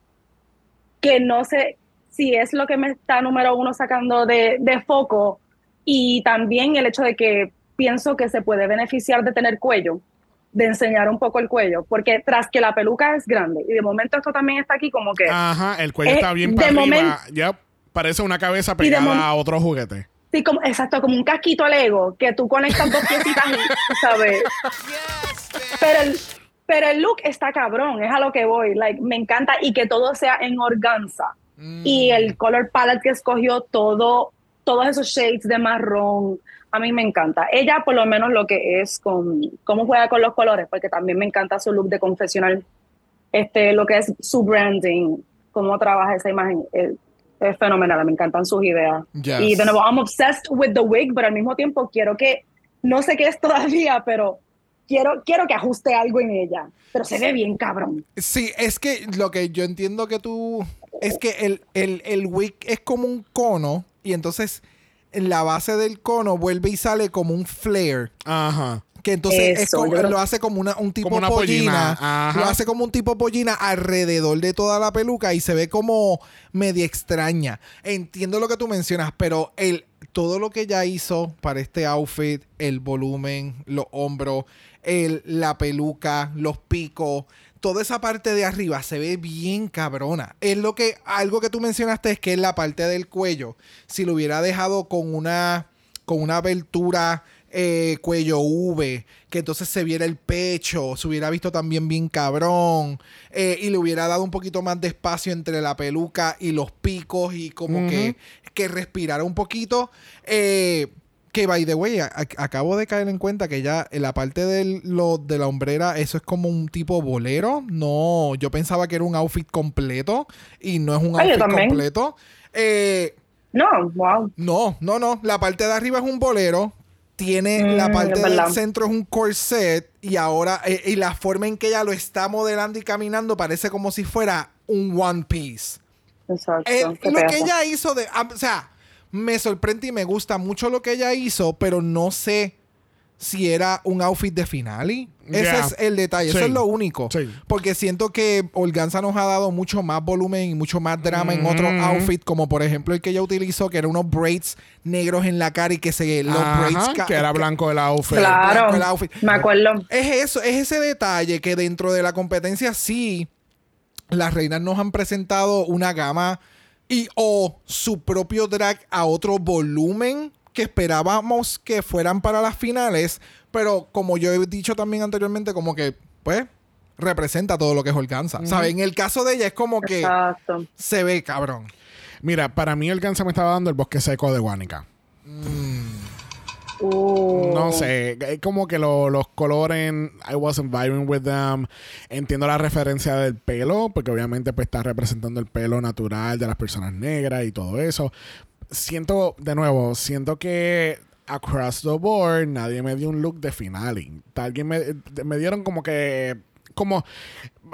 Speaker 3: que no sé si es lo que me está número uno sacando de, de foco y también el hecho de que pienso que se puede beneficiar de tener cuello, de enseñar un poco el cuello, porque tras que la peluca es grande y de momento esto también está aquí como que...
Speaker 1: Ajá, el cuello
Speaker 3: Eh,
Speaker 1: está bien
Speaker 3: de
Speaker 1: para arriba.
Speaker 3: momento-
Speaker 1: Yep, parece una cabeza
Speaker 3: de
Speaker 1: pegada a otro juguete.
Speaker 3: Sí, como, exacto, como un casquito Lego, que tú conectas dos piecitas y, ¿sabes? Pero el, pero el look está cabrón, es a lo que voy. Like, me encanta y que todo sea en organza. Y el color palette que escogió, todo, todos esos shades de marrón, a mí me encanta. Ella, por lo menos, lo que es con cómo juega con los colores, porque también me encanta su look de confesional. Este, lo que es su branding, cómo trabaja esa imagen, es, es fenomenal. Me encantan sus ideas.
Speaker 2: Yes.
Speaker 3: Y de nuevo, I'm obsessed with the wig, pero al mismo tiempo quiero que, no sé qué es [laughs] todavía, pero quiero, quiero que ajuste algo en ella. Pero se ve bien cabrón.
Speaker 2: Sí, es que lo que yo entiendo que tú. Es que el, el, el wig es como un cono. Y entonces en la base del cono vuelve y sale como un flare.
Speaker 1: Ajá.
Speaker 2: Que entonces es
Speaker 3: Eso,
Speaker 2: como-
Speaker 3: yo creo-
Speaker 2: lo hace como una, un tipo
Speaker 1: Como una
Speaker 2: pollina.
Speaker 1: pollina, ajá.
Speaker 2: Lo hace como un tipo pollina alrededor de toda la peluca y se ve como media extraña. Entiendo lo que tú mencionas, pero el, todo lo que ella hizo para este outfit, el volumen, los hombros, el, la peluca, los picos, toda esa parte de arriba se ve bien cabrona. Es lo que, algo que tú mencionaste es que en la parte del cuello, si lo hubiera dejado con una, con una abertura eh, cuello V, que entonces se viera el pecho, se hubiera visto también bien cabrón, eh, y le hubiera dado un poquito más de espacio entre la peluca y los picos y como que, que respirara un poquito. Eh, que by the way, a- a- acabo de caer en cuenta que ya en la parte del, lo, de la hombrera, eso es como un tipo bolero. No, yo pensaba que era un outfit completo y no es un
Speaker 3: Ah,
Speaker 2: outfit completo. Eh,
Speaker 3: No, wow.
Speaker 2: no, no, no. La parte de arriba es un bolero. Tiene
Speaker 3: Mm,
Speaker 2: la parte del centro es un corset. Y ahora, eh, y la forma en que ella lo está modelando y caminando parece como si fuera un One Piece.
Speaker 3: Exacto.
Speaker 2: Eh, lo que ella hizo de. ah, o sea, me sorprende y me gusta mucho lo que ella hizo, pero no sé si era un outfit de finale. Ese
Speaker 1: Yeah.
Speaker 2: es el detalle, eso es lo único.
Speaker 1: Sí.
Speaker 2: Porque siento que Organza nos ha dado mucho más volumen y mucho más drama en otros
Speaker 1: Mhm.
Speaker 2: outfits, como por ejemplo el que ella utilizó, que era unos braids negros en la cara y que se los
Speaker 1: Ajá,
Speaker 2: braids
Speaker 1: que era blanco el outfit.
Speaker 3: Claro,
Speaker 2: el outfit.
Speaker 3: me acuerdo.
Speaker 2: Es eso, es ese detalle que dentro de la competencia sí, las reinas nos han presentado una gama y o su propio drag a otro volumen que esperábamos que fueran para las finales, pero como yo he dicho también anteriormente, como que, pues, representa todo lo que es Organza. ¿Sabes? En el caso de ella es como que
Speaker 3: Exacto.
Speaker 2: se ve cabrón.
Speaker 1: Mira, para mí el Gansa me estaba dando el bosque seco de Guánica.
Speaker 3: Uh,
Speaker 1: No sé, es como que lo- los colores, I wasn't vibing with them. Entiendo la referencia del pelo, porque obviamente pues está representando el pelo natural de las personas negras y todo eso. Siento, de nuevo, siento que across the board nadie me dio un look de finale. Alguien me, me dieron como que, como,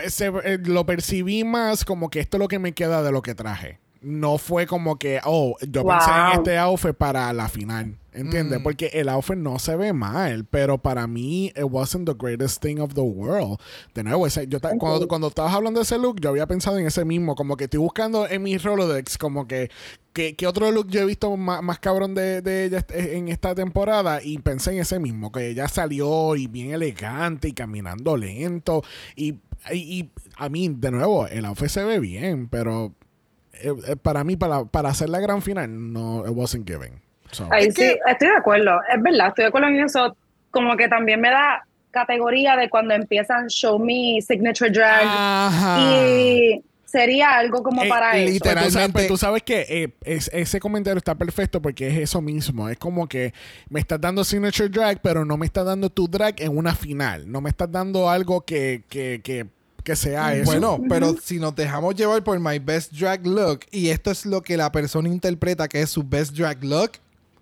Speaker 1: se- eh, lo percibí más como que esto es lo que me queda de lo que traje. No fue como que, oh, yo pensé en
Speaker 3: Wow.
Speaker 1: este outfit para la final. ¿Entiendes? Porque el outfit no se ve mal, pero para mí it wasn't the greatest thing of the world. De nuevo, ese- yo ta- cuando, cuando estabas hablando de ese look, yo había pensado en ese mismo, como que estoy buscando en mi Rolodex, como que ¿qué, otro look yo he visto más, más cabrón de, de ella en esta temporada? Y pensé en ese mismo, que ella salió y bien elegante y caminando lento. Y, y, y a mí, de nuevo, el outfit se ve bien, pero eh, eh, para mí, para, para hacer la gran final, no, it wasn't given. So,
Speaker 3: Ahí
Speaker 2: Es
Speaker 3: sí,
Speaker 2: que-
Speaker 3: estoy de acuerdo, es verdad, estoy de acuerdo en eso. Como que también me da categoría de cuando empiezan Show Me Signature Drag
Speaker 1: Ajá.
Speaker 3: y sería algo como
Speaker 1: Eh,
Speaker 3: para eso.
Speaker 2: literal.
Speaker 1: Tú sabes,
Speaker 2: Literalmente-
Speaker 1: pues tú sabes que eh, es- ese comentario está perfecto porque es eso mismo. Es como que me estás dando signature drag, pero no me estás dando tu drag en una final. No me estás dando algo que, que, que, que sea eso.
Speaker 2: Bueno, pero si nos dejamos llevar por My Best Drag Look y esto es lo que la persona interpreta que es su Best Drag Look,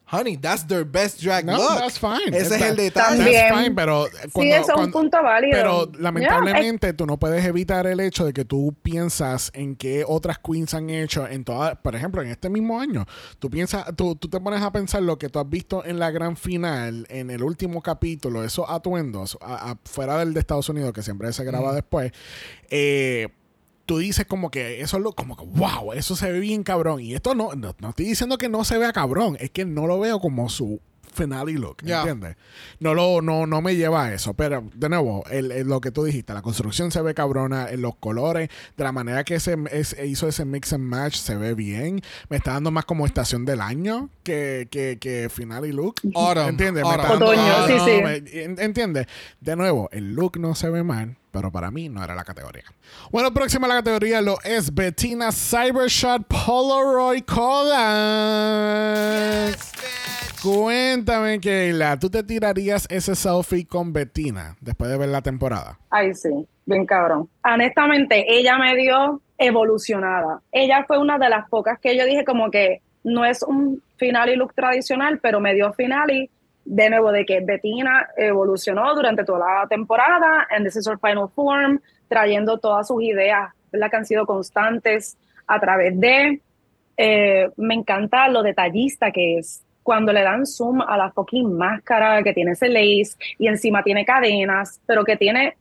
Speaker 2: honey, that's their best drag
Speaker 1: No,
Speaker 2: look.
Speaker 1: that's fine.
Speaker 2: Ese es el detalle.
Speaker 3: También.
Speaker 1: That's fine, pero
Speaker 3: sí,
Speaker 1: cuando-
Speaker 3: eso es un punto válido.
Speaker 1: Pero lamentablemente tú no puedes evitar el hecho de que tú piensas en qué otras queens han hecho en todas, por ejemplo, en este mismo año. Tú piensas, tú, tú te pones a pensar lo que tú has visto en la gran final, en el último capítulo, esos atuendos, a- a- fuera del de Estados Unidos, que siempre se graba después. Eh, Tú dices como que eso es lo, como que wow, eso se ve bien cabrón. Y esto no, no, no estoy diciendo que no se vea cabrón, es que no lo veo como su finale look. ¿entiendes? No lo, no, no me lleva a eso. Pero, de nuevo, el, el- lo que tú dijiste, la construcción se ve cabrona, en los colores, de la manera que se es- hizo ese mix and match, se ve bien. Me está dando más como estación del año que, que, que finale look.
Speaker 2: Autumn,
Speaker 1: ¿Entiendes? Me está
Speaker 2: autumn.
Speaker 1: dando-
Speaker 3: Otoño,
Speaker 1: ah,
Speaker 3: sí,
Speaker 1: no,
Speaker 3: sí.
Speaker 1: me- en- ¿Entiendes? De nuevo, el look no se ve mal, pero para mí no era la categoría. Bueno, próxima a la categoría lo es Bettina Cybershot Polaroid Kodak. Cuéntame, Keila, ¿tú te tirarías ese selfie con Bettina después de ver la temporada?
Speaker 3: Ay, sí, bien cabrón. Honestamente, ella me dio evolucionada. Ella fue una de las pocas que yo dije como que no es un final y look tradicional, pero me dio final y de nuevo de que Bettina evolucionó durante toda la temporada and this is her final form, trayendo todas sus ideas, ¿verdad? que han sido constantes a través de... eh, me encanta lo detallista que es. Cuando le dan zoom a la fucking máscara que tiene ese lace y encima tiene cadenas, pero que tiene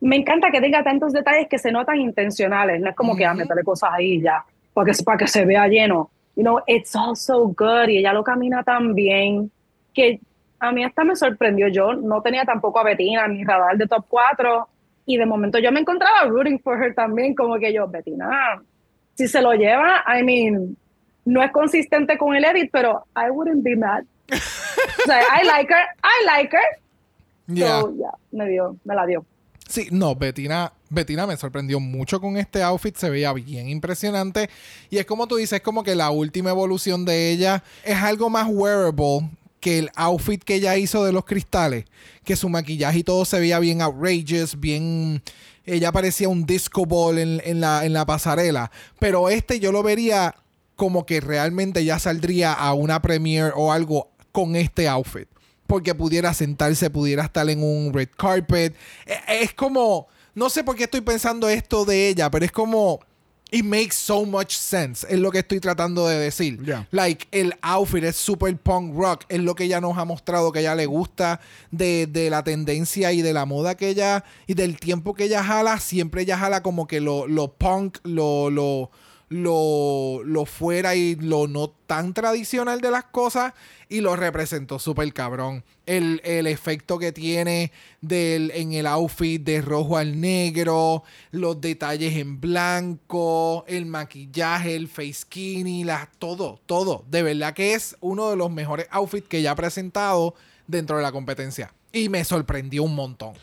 Speaker 3: me encanta que tenga tantos detalles que se notan intencionales. No es como que a meterle cosas ahí ya, para que, para que se vea lleno. You know, it's all so good. Y ella lo camina tan bien que a mí hasta me sorprendió. Yo no tenía tampoco a Betina en mi radar de top 4. Y de momento yo me encontraba rooting for her también, como que yo, Betina, si se lo lleva, I mean, no es consistente con el edit, pero I wouldn't be mad. [laughs] o sea, I like her, I like her.
Speaker 2: Yeah.
Speaker 3: So, yeah, me dio, me la dio.
Speaker 2: Sí, no, Betina, Betina me sorprendió mucho con este outfit, se veía bien impresionante. Y es como tú dices, es como que la última evolución de ella es algo más wearable que el outfit que ella hizo de los cristales, que su maquillaje y todo se veía bien outrageous, bien... Ella parecía un disco ball en, la, en la pasarela. Pero este yo lo vería como que realmente ya saldría a una premiere o algo con este outfit porque pudiera sentarse, pudiera estar en un red carpet. Eh, Es como, no sé por qué estoy pensando esto de ella, pero es como, it makes so much sense, es lo que estoy tratando de decir. Like, el outfit es super punk rock, es lo que ella nos ha mostrado que ella le gusta, de, de la tendencia y de la moda que ella, y del tiempo que ella jala, siempre ella jala como que lo, lo punk, lo, lo, lo, lo fuera y lo no tan tradicional de las cosas y lo representó súper cabrón. El, el efecto que tiene del, en el outfit de rojo al negro, los detalles en blanco, el maquillaje, el face skinny, las, todo, todo. De verdad que es uno de los mejores outfits que ya ha presentado dentro de la competencia. Y me sorprendió un montón.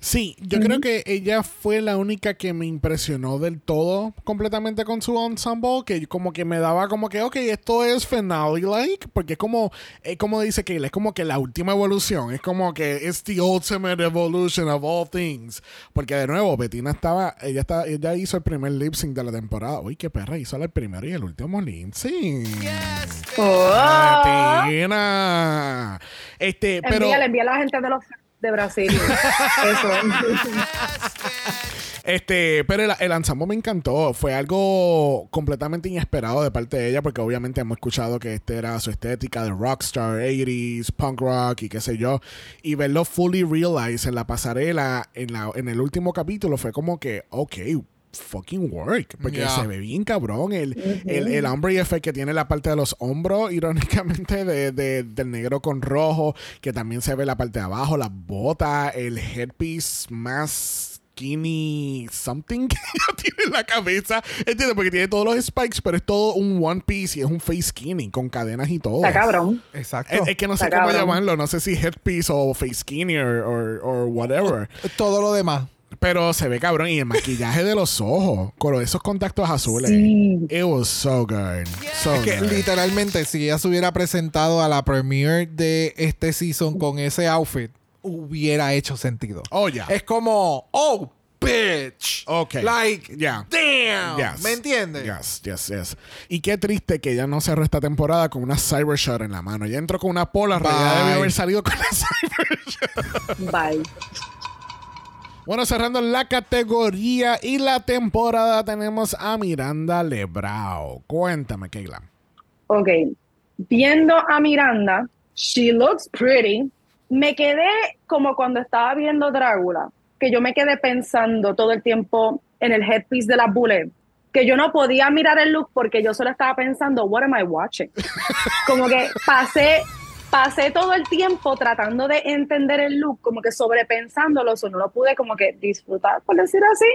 Speaker 1: Sí, yo creo que ella fue la única que me impresionó del todo completamente con su ensemble, que como que me daba como que, ok, esto es finale like, porque es como, es como dice Kayla, es como que la última evolución, es como que it's the ultimate evolution of all things, porque de nuevo, Bettina estaba, ella está, ella hizo el primer lip sync de la temporada, uy, qué perra, hizo el primero y el último lip sync.
Speaker 3: Oh.
Speaker 1: Bettina. Este, pero...
Speaker 3: Envíale, envía a la gente de los de Brasil. Eso.
Speaker 1: Este, pero el, el ensamble me encantó. Fue algo completamente inesperado de parte de ella, porque obviamente hemos escuchado que este era su estética de rockstar, 80s, punk rock y qué sé yo. Y verlo fully realized en la pasarela en, la, en el último capítulo fue como que, ok, fucking work. Porque
Speaker 2: Yeah.
Speaker 1: se ve bien cabrón. El, el, el hombre effect que tiene la parte de los hombros, irónicamente, de, de- del negro con rojo, que también se ve la parte de abajo, las botas, el headpiece más skinny something [laughs] que ella tiene en la cabeza. ¿Entiendes? Porque tiene todos los spikes, pero es todo un one piece y es un face skinny con cadenas y todo.
Speaker 3: Está cabrón.
Speaker 2: Exacto.
Speaker 1: Es, es que no sé
Speaker 3: Está
Speaker 1: cómo
Speaker 3: cabrón.
Speaker 1: llamarlo, no sé si headpiece o face skinny or, or, or whatever.
Speaker 2: Todo lo demás.
Speaker 1: Pero se ve cabrón. Y el maquillaje de los ojos, con esos contactos azules.
Speaker 3: Sí.
Speaker 1: It was so good. So
Speaker 2: Es que
Speaker 1: good.
Speaker 2: literalmente, si ella se hubiera presentado a la premiere de este season con ese outfit, hubiera hecho sentido.
Speaker 1: Oh, ya.
Speaker 2: Es como, oh, bitch.
Speaker 1: Ok.
Speaker 2: Like,
Speaker 1: Ya.
Speaker 2: damn.
Speaker 1: Yes.
Speaker 2: ¿Me entiendes?
Speaker 1: Yes, yes, yes. Y qué triste que ella no cerró esta temporada con una Cybershot en la mano. Ella entró con una pola, ya debió haber salido con la [laughs] Cybershot.
Speaker 3: Bye.
Speaker 1: Bueno, cerrando la categoría y la temporada, tenemos a Miranda Lebrao. Cuéntame, Keila.
Speaker 3: Ok. Viendo a Miranda, she looks pretty. Me quedé como cuando estaba viendo Drácula, que yo me quedé pensando todo el tiempo en el headpiece de la bullet, que yo no podía mirar el look porque yo solo estaba pensando, what am I watching? [laughs] Como que pasé, pasé todo el tiempo tratando de entender el look, como que sobrepensándolo, eso no lo pude como que disfrutar, por decir así.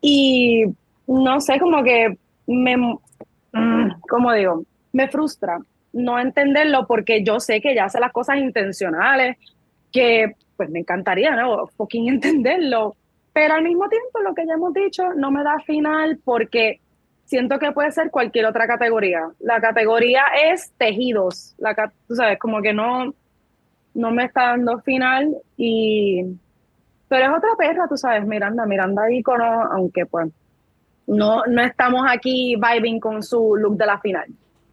Speaker 3: Y no sé, como que me, mm, ¿cómo digo? Me frustra no entenderlo porque yo sé que ella hace las cosas intencionales, que pues me encantaría, ¿no? Fucking [laughs] entenderlo. Pero al mismo tiempo, lo que ya hemos dicho, no me da final porque siento que puede ser cualquier otra categoría. La categoría es tejidos. La, tú sabes, como que no, no me está dando final y... Pero es otra perra, tú sabes, Miranda, Miranda ícono, aunque pues no, no estamos aquí vibing con su look de la final.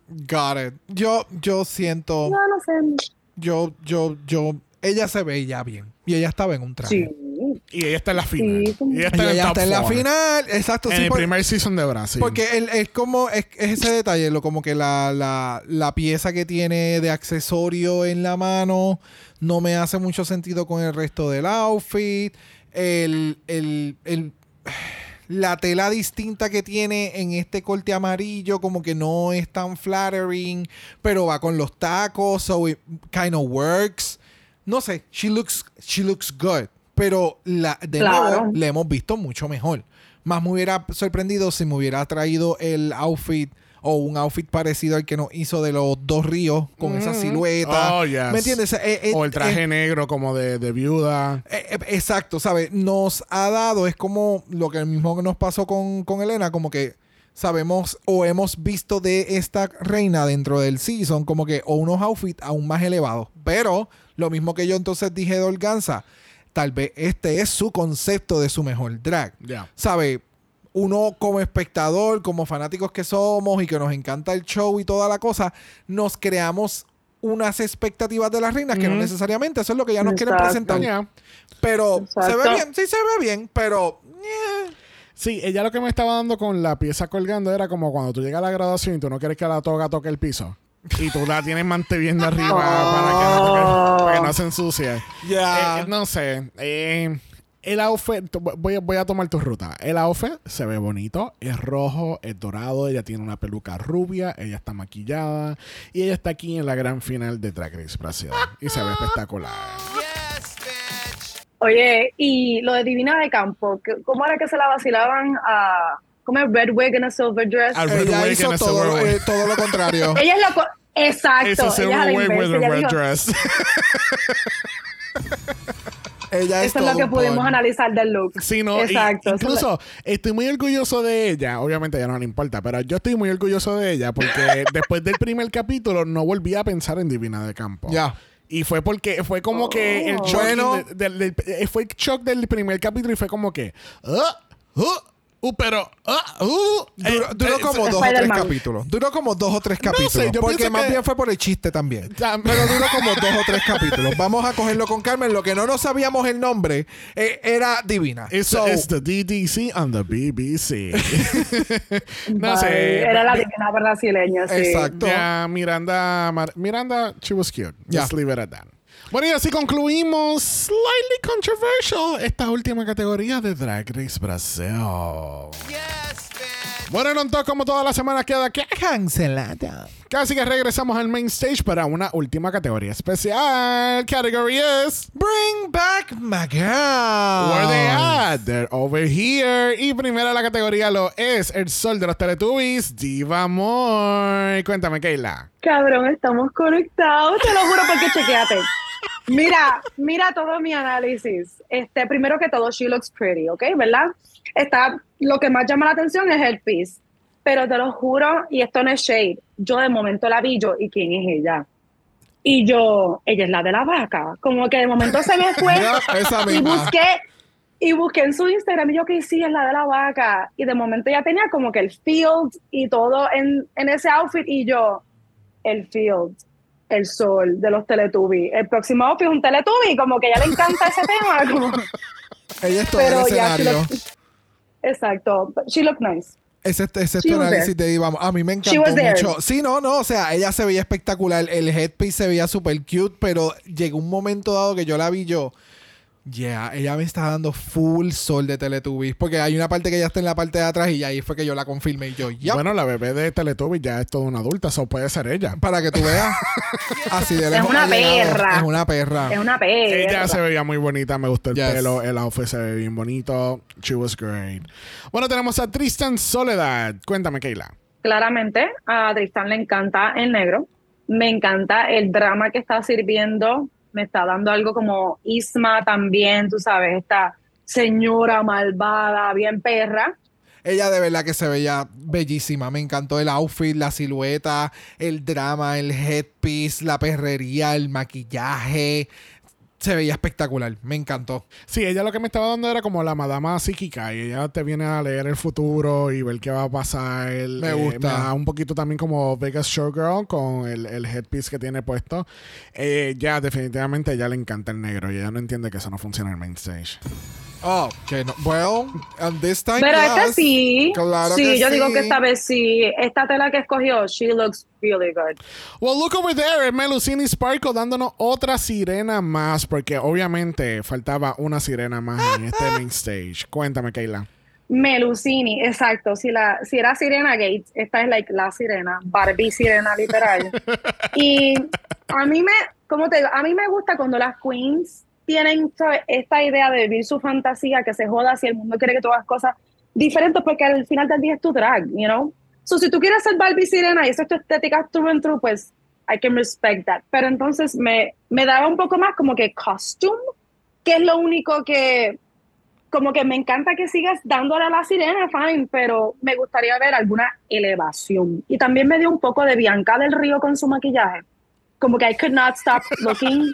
Speaker 2: Got it. Yo, yo siento,
Speaker 3: No, no sé.
Speaker 2: yo, yo, yo, ella se veía bien. Y ella estaba en un traje.
Speaker 3: Sí.
Speaker 1: Y ella está en la final.
Speaker 3: Sí,
Speaker 1: Y ella
Speaker 2: Y
Speaker 1: está en el
Speaker 2: ella está en la final. Exacto,
Speaker 1: En
Speaker 2: sí.
Speaker 1: el
Speaker 2: por-
Speaker 1: primer season de Brasil.
Speaker 2: Porque el- es como, es, es ese detalle, lo como que la, la, la pieza que tiene de accesorio en la mano no me hace mucho sentido con el resto del outfit. El, el, el- la tela distinta que tiene en este corte amarillo como que no es tan flattering, pero va con los tacos, so it kind of works. No sé, she looks, she looks good, pero la, de
Speaker 3: Claro.
Speaker 2: nuevo le hemos visto mucho mejor. Más me hubiera sorprendido si me hubiera traído el outfit o un outfit parecido al que nos hizo de los dos ríos con esa silueta.
Speaker 1: Oh, yes.
Speaker 2: ¿Me entiendes? Eh, eh,
Speaker 1: o el traje
Speaker 2: eh,
Speaker 1: negro como de, de viuda.
Speaker 2: eh, eh, exacto, ¿sabes? Nos ha dado, es como lo que mismo que nos pasó con, con Elena, como que sabemos o hemos visto de esta reina dentro del season, como que o unos outfits aún más elevados. Pero lo mismo que yo entonces dije de Organza, tal vez este es su concepto de su mejor drag.
Speaker 1: Ya.
Speaker 2: ¿Sabe? Uno como espectador, como fanáticos que somos y que nos encanta el show y toda la cosa, nos creamos unas expectativas de las reinas que no necesariamente eso es lo que ya nos quieren
Speaker 3: Exacto.
Speaker 2: presentar.
Speaker 1: Ya.
Speaker 2: Pero se ve bien, sí se ve bien, pero eh,
Speaker 1: Sí, ella lo que me estaba dando con la pieza colgando era como cuando tú llegas a la graduación y tú no quieres que la toga toque el piso. Y tú la tienes manteniendo [laughs] arriba para, que no toque- para que no se ensucie.
Speaker 2: Ya.
Speaker 1: Eh, no sé. eh, el outfit, voy, a- voy a tomar tu ruta. El outfit se ve bonito, es rojo, es dorado, ella tiene una peluca rubia, ella está maquillada y ella está aquí en la gran final de Drag Race Brasil. Y se ve espectacular.
Speaker 3: Oye, y lo de Divina de Campo, ¿qué- ¿cómo era que se la vacilaban a. ¿Cómo es Red Wig and a Silver Dress?
Speaker 1: Al- Red
Speaker 2: ella
Speaker 1: wig
Speaker 2: hizo
Speaker 1: a
Speaker 2: todo,
Speaker 1: silver
Speaker 2: lo-
Speaker 1: wig.
Speaker 2: eh, todo lo contrario. [laughs]
Speaker 3: Ella es lo. co- Exacto.
Speaker 1: It's a
Speaker 3: a
Speaker 1: silver wig with a red
Speaker 3: dijo,
Speaker 1: dress. [laughs]
Speaker 2: ella es
Speaker 3: Eso es lo que pudimos analizar del look.
Speaker 1: Sí, no,
Speaker 3: Exacto.
Speaker 1: incluso estoy muy orgulloso de ella. Obviamente ya no le importa, pero yo estoy muy orgulloso de ella porque [laughs] después del primer capítulo no volví a pensar en Divina de Campo.
Speaker 2: Ya.
Speaker 1: Y fue porque fue como que el shock
Speaker 2: Bueno.
Speaker 1: de- eh, fue el shock del primer capítulo y fue como que "Ah, ah, Uh, pero. ah, uh,
Speaker 2: Duró,
Speaker 1: eh,
Speaker 2: duró
Speaker 1: eh,
Speaker 2: como
Speaker 1: se-
Speaker 2: dos o tres capítulos. Duró como dos o tres
Speaker 1: sé,
Speaker 2: capítulos.
Speaker 1: yo
Speaker 2: porque más
Speaker 1: que-
Speaker 2: bien fue por el chiste también.
Speaker 1: Tam-
Speaker 2: Pero duró como dos o tres capítulos. Vamos a cogerlo con Carmen. Lo que no nos sabíamos el nombre eh, era divina.
Speaker 1: It's,
Speaker 2: So,
Speaker 1: it's the DDC on the BBC. [laughs] no
Speaker 3: Bye.
Speaker 1: sé.
Speaker 3: Era la divina brasileña, sí.
Speaker 2: Exacto.
Speaker 1: Miranda, Mar- Miranda, she was cute. Just leave it at that. Bueno, y así concluimos, slightly controversial, esta última categoría de Drag Race Brasil. Bueno, no todo como toda la semana queda que
Speaker 2: Cancelada.
Speaker 1: casi que regresamos al main stage para una última categoría especial. Category is
Speaker 2: Bring back my girl.
Speaker 1: Where they at? They're over here. Y primera la categoría lo es el sol de los Teletubbies, Diva Moore. Cuéntame, Keila.
Speaker 3: Cabrón, estamos conectados, te lo juro porque chequeate. Mira, mira todo mi análisis. Este, primero que todo, she looks pretty, ¿ok? ¿Verdad? Está, lo que más llama la atención es el piece. Pero te lo juro, y esto no es shade, yo de momento la vi yo, ¿y quién es ella? Y yo, ella es la de la vaca. Como que de momento se me fue y busqué y busqué en su Instagram y yo que sí es la de la vaca y de momento ya tenía como que el field y todo en, en ese outfit y yo el field el sol de los Teletubbies el próximo outfit es un Teletubby como que ya le encanta ese [laughs] tema como,
Speaker 2: Ella es todo el
Speaker 3: pero ya she
Speaker 2: escenario.
Speaker 3: looked- [laughs] exacto she looked nice
Speaker 2: Ese, ese es
Speaker 3: She
Speaker 2: tu
Speaker 3: was
Speaker 2: análisis de Diva Moore. A mí me
Speaker 3: She
Speaker 2: encantó mucho. Sí, no, no. O sea, ella se veía espectacular. El headpiece se veía súper cute, pero llegó un momento dado que yo la vi yo. Yeah, ella me está dando full sol de Teletubbies. Porque hay una parte que ella está en la parte de atrás y ahí fue que yo la confirmé. Y yo, ya.
Speaker 1: Bueno, la bebé de Teletubbies ya es toda una adulta, eso puede ser ella.
Speaker 2: Para que tú veas. [laughs] Así de lejos
Speaker 3: una
Speaker 2: ha llegado.
Speaker 3: perra.
Speaker 2: Es una perra.
Speaker 3: es una perra
Speaker 1: Ella se veía muy bonita, me gustó el
Speaker 2: Yes.
Speaker 1: pelo, el outfit se ve bien bonito. She was great. Bueno, tenemos a Tristan Soledad. Cuéntame, Keila.
Speaker 3: claramente a Tristan le encanta el negro, me encanta el drama que está sirviendo, me está dando algo como Isma también, tú sabes, esta señora malvada, bien perra.
Speaker 2: Ella de verdad que se veía bellísima. Me encantó el outfit, la silueta, el drama, el headpiece, la perrería, el maquillaje. Se veía espectacular. Me encantó.
Speaker 1: Sí, ella lo que me estaba dando era como la madama psíquica y ella te viene a leer el futuro y ver qué va a pasar.
Speaker 2: Me
Speaker 1: Eh,
Speaker 2: gusta.
Speaker 1: da un poquito también como Vegas Showgirl con el, el headpiece que tiene puesto. Eh, ya, definitivamente, a ella le encanta el negro y ella no entiende que eso no funciona en el main stage.
Speaker 2: Oh, que no. Well, and this time.
Speaker 3: Pero esta sí,
Speaker 2: Claro
Speaker 3: sí, yo digo que esta vez sí, esta tela que escogió, she looks really good.
Speaker 1: Well, look over there, Melusini Sparkle dándonos otra sirena más, porque obviamente faltaba una sirena más en este [laughs] main stage. Cuéntame, Keila.
Speaker 3: Melusini, exacto. Si, la, si era Sirena Gates, esta es like la sirena, Barbie sirena literal. [laughs] y a mí me, ¿cómo te digo? A mí me gusta cuando las queens tienen ¿sabes? esta idea de vivir su fantasía, que se joda si el mundo quiere que tú hagas cosas diferentes, porque al final del día es tu drag, you know? So, si tú quieres ser Barbie sirena y esa es tu estética through and through, pues I can respect that. Pero entonces me, me daba un poco más como que costume, que es lo único que como que me encanta que sigas dándole a la sirena, fine, pero me gustaría ver alguna elevación. Y también me dio un poco de Bianca del Río con su maquillaje. Como que I could not stop looking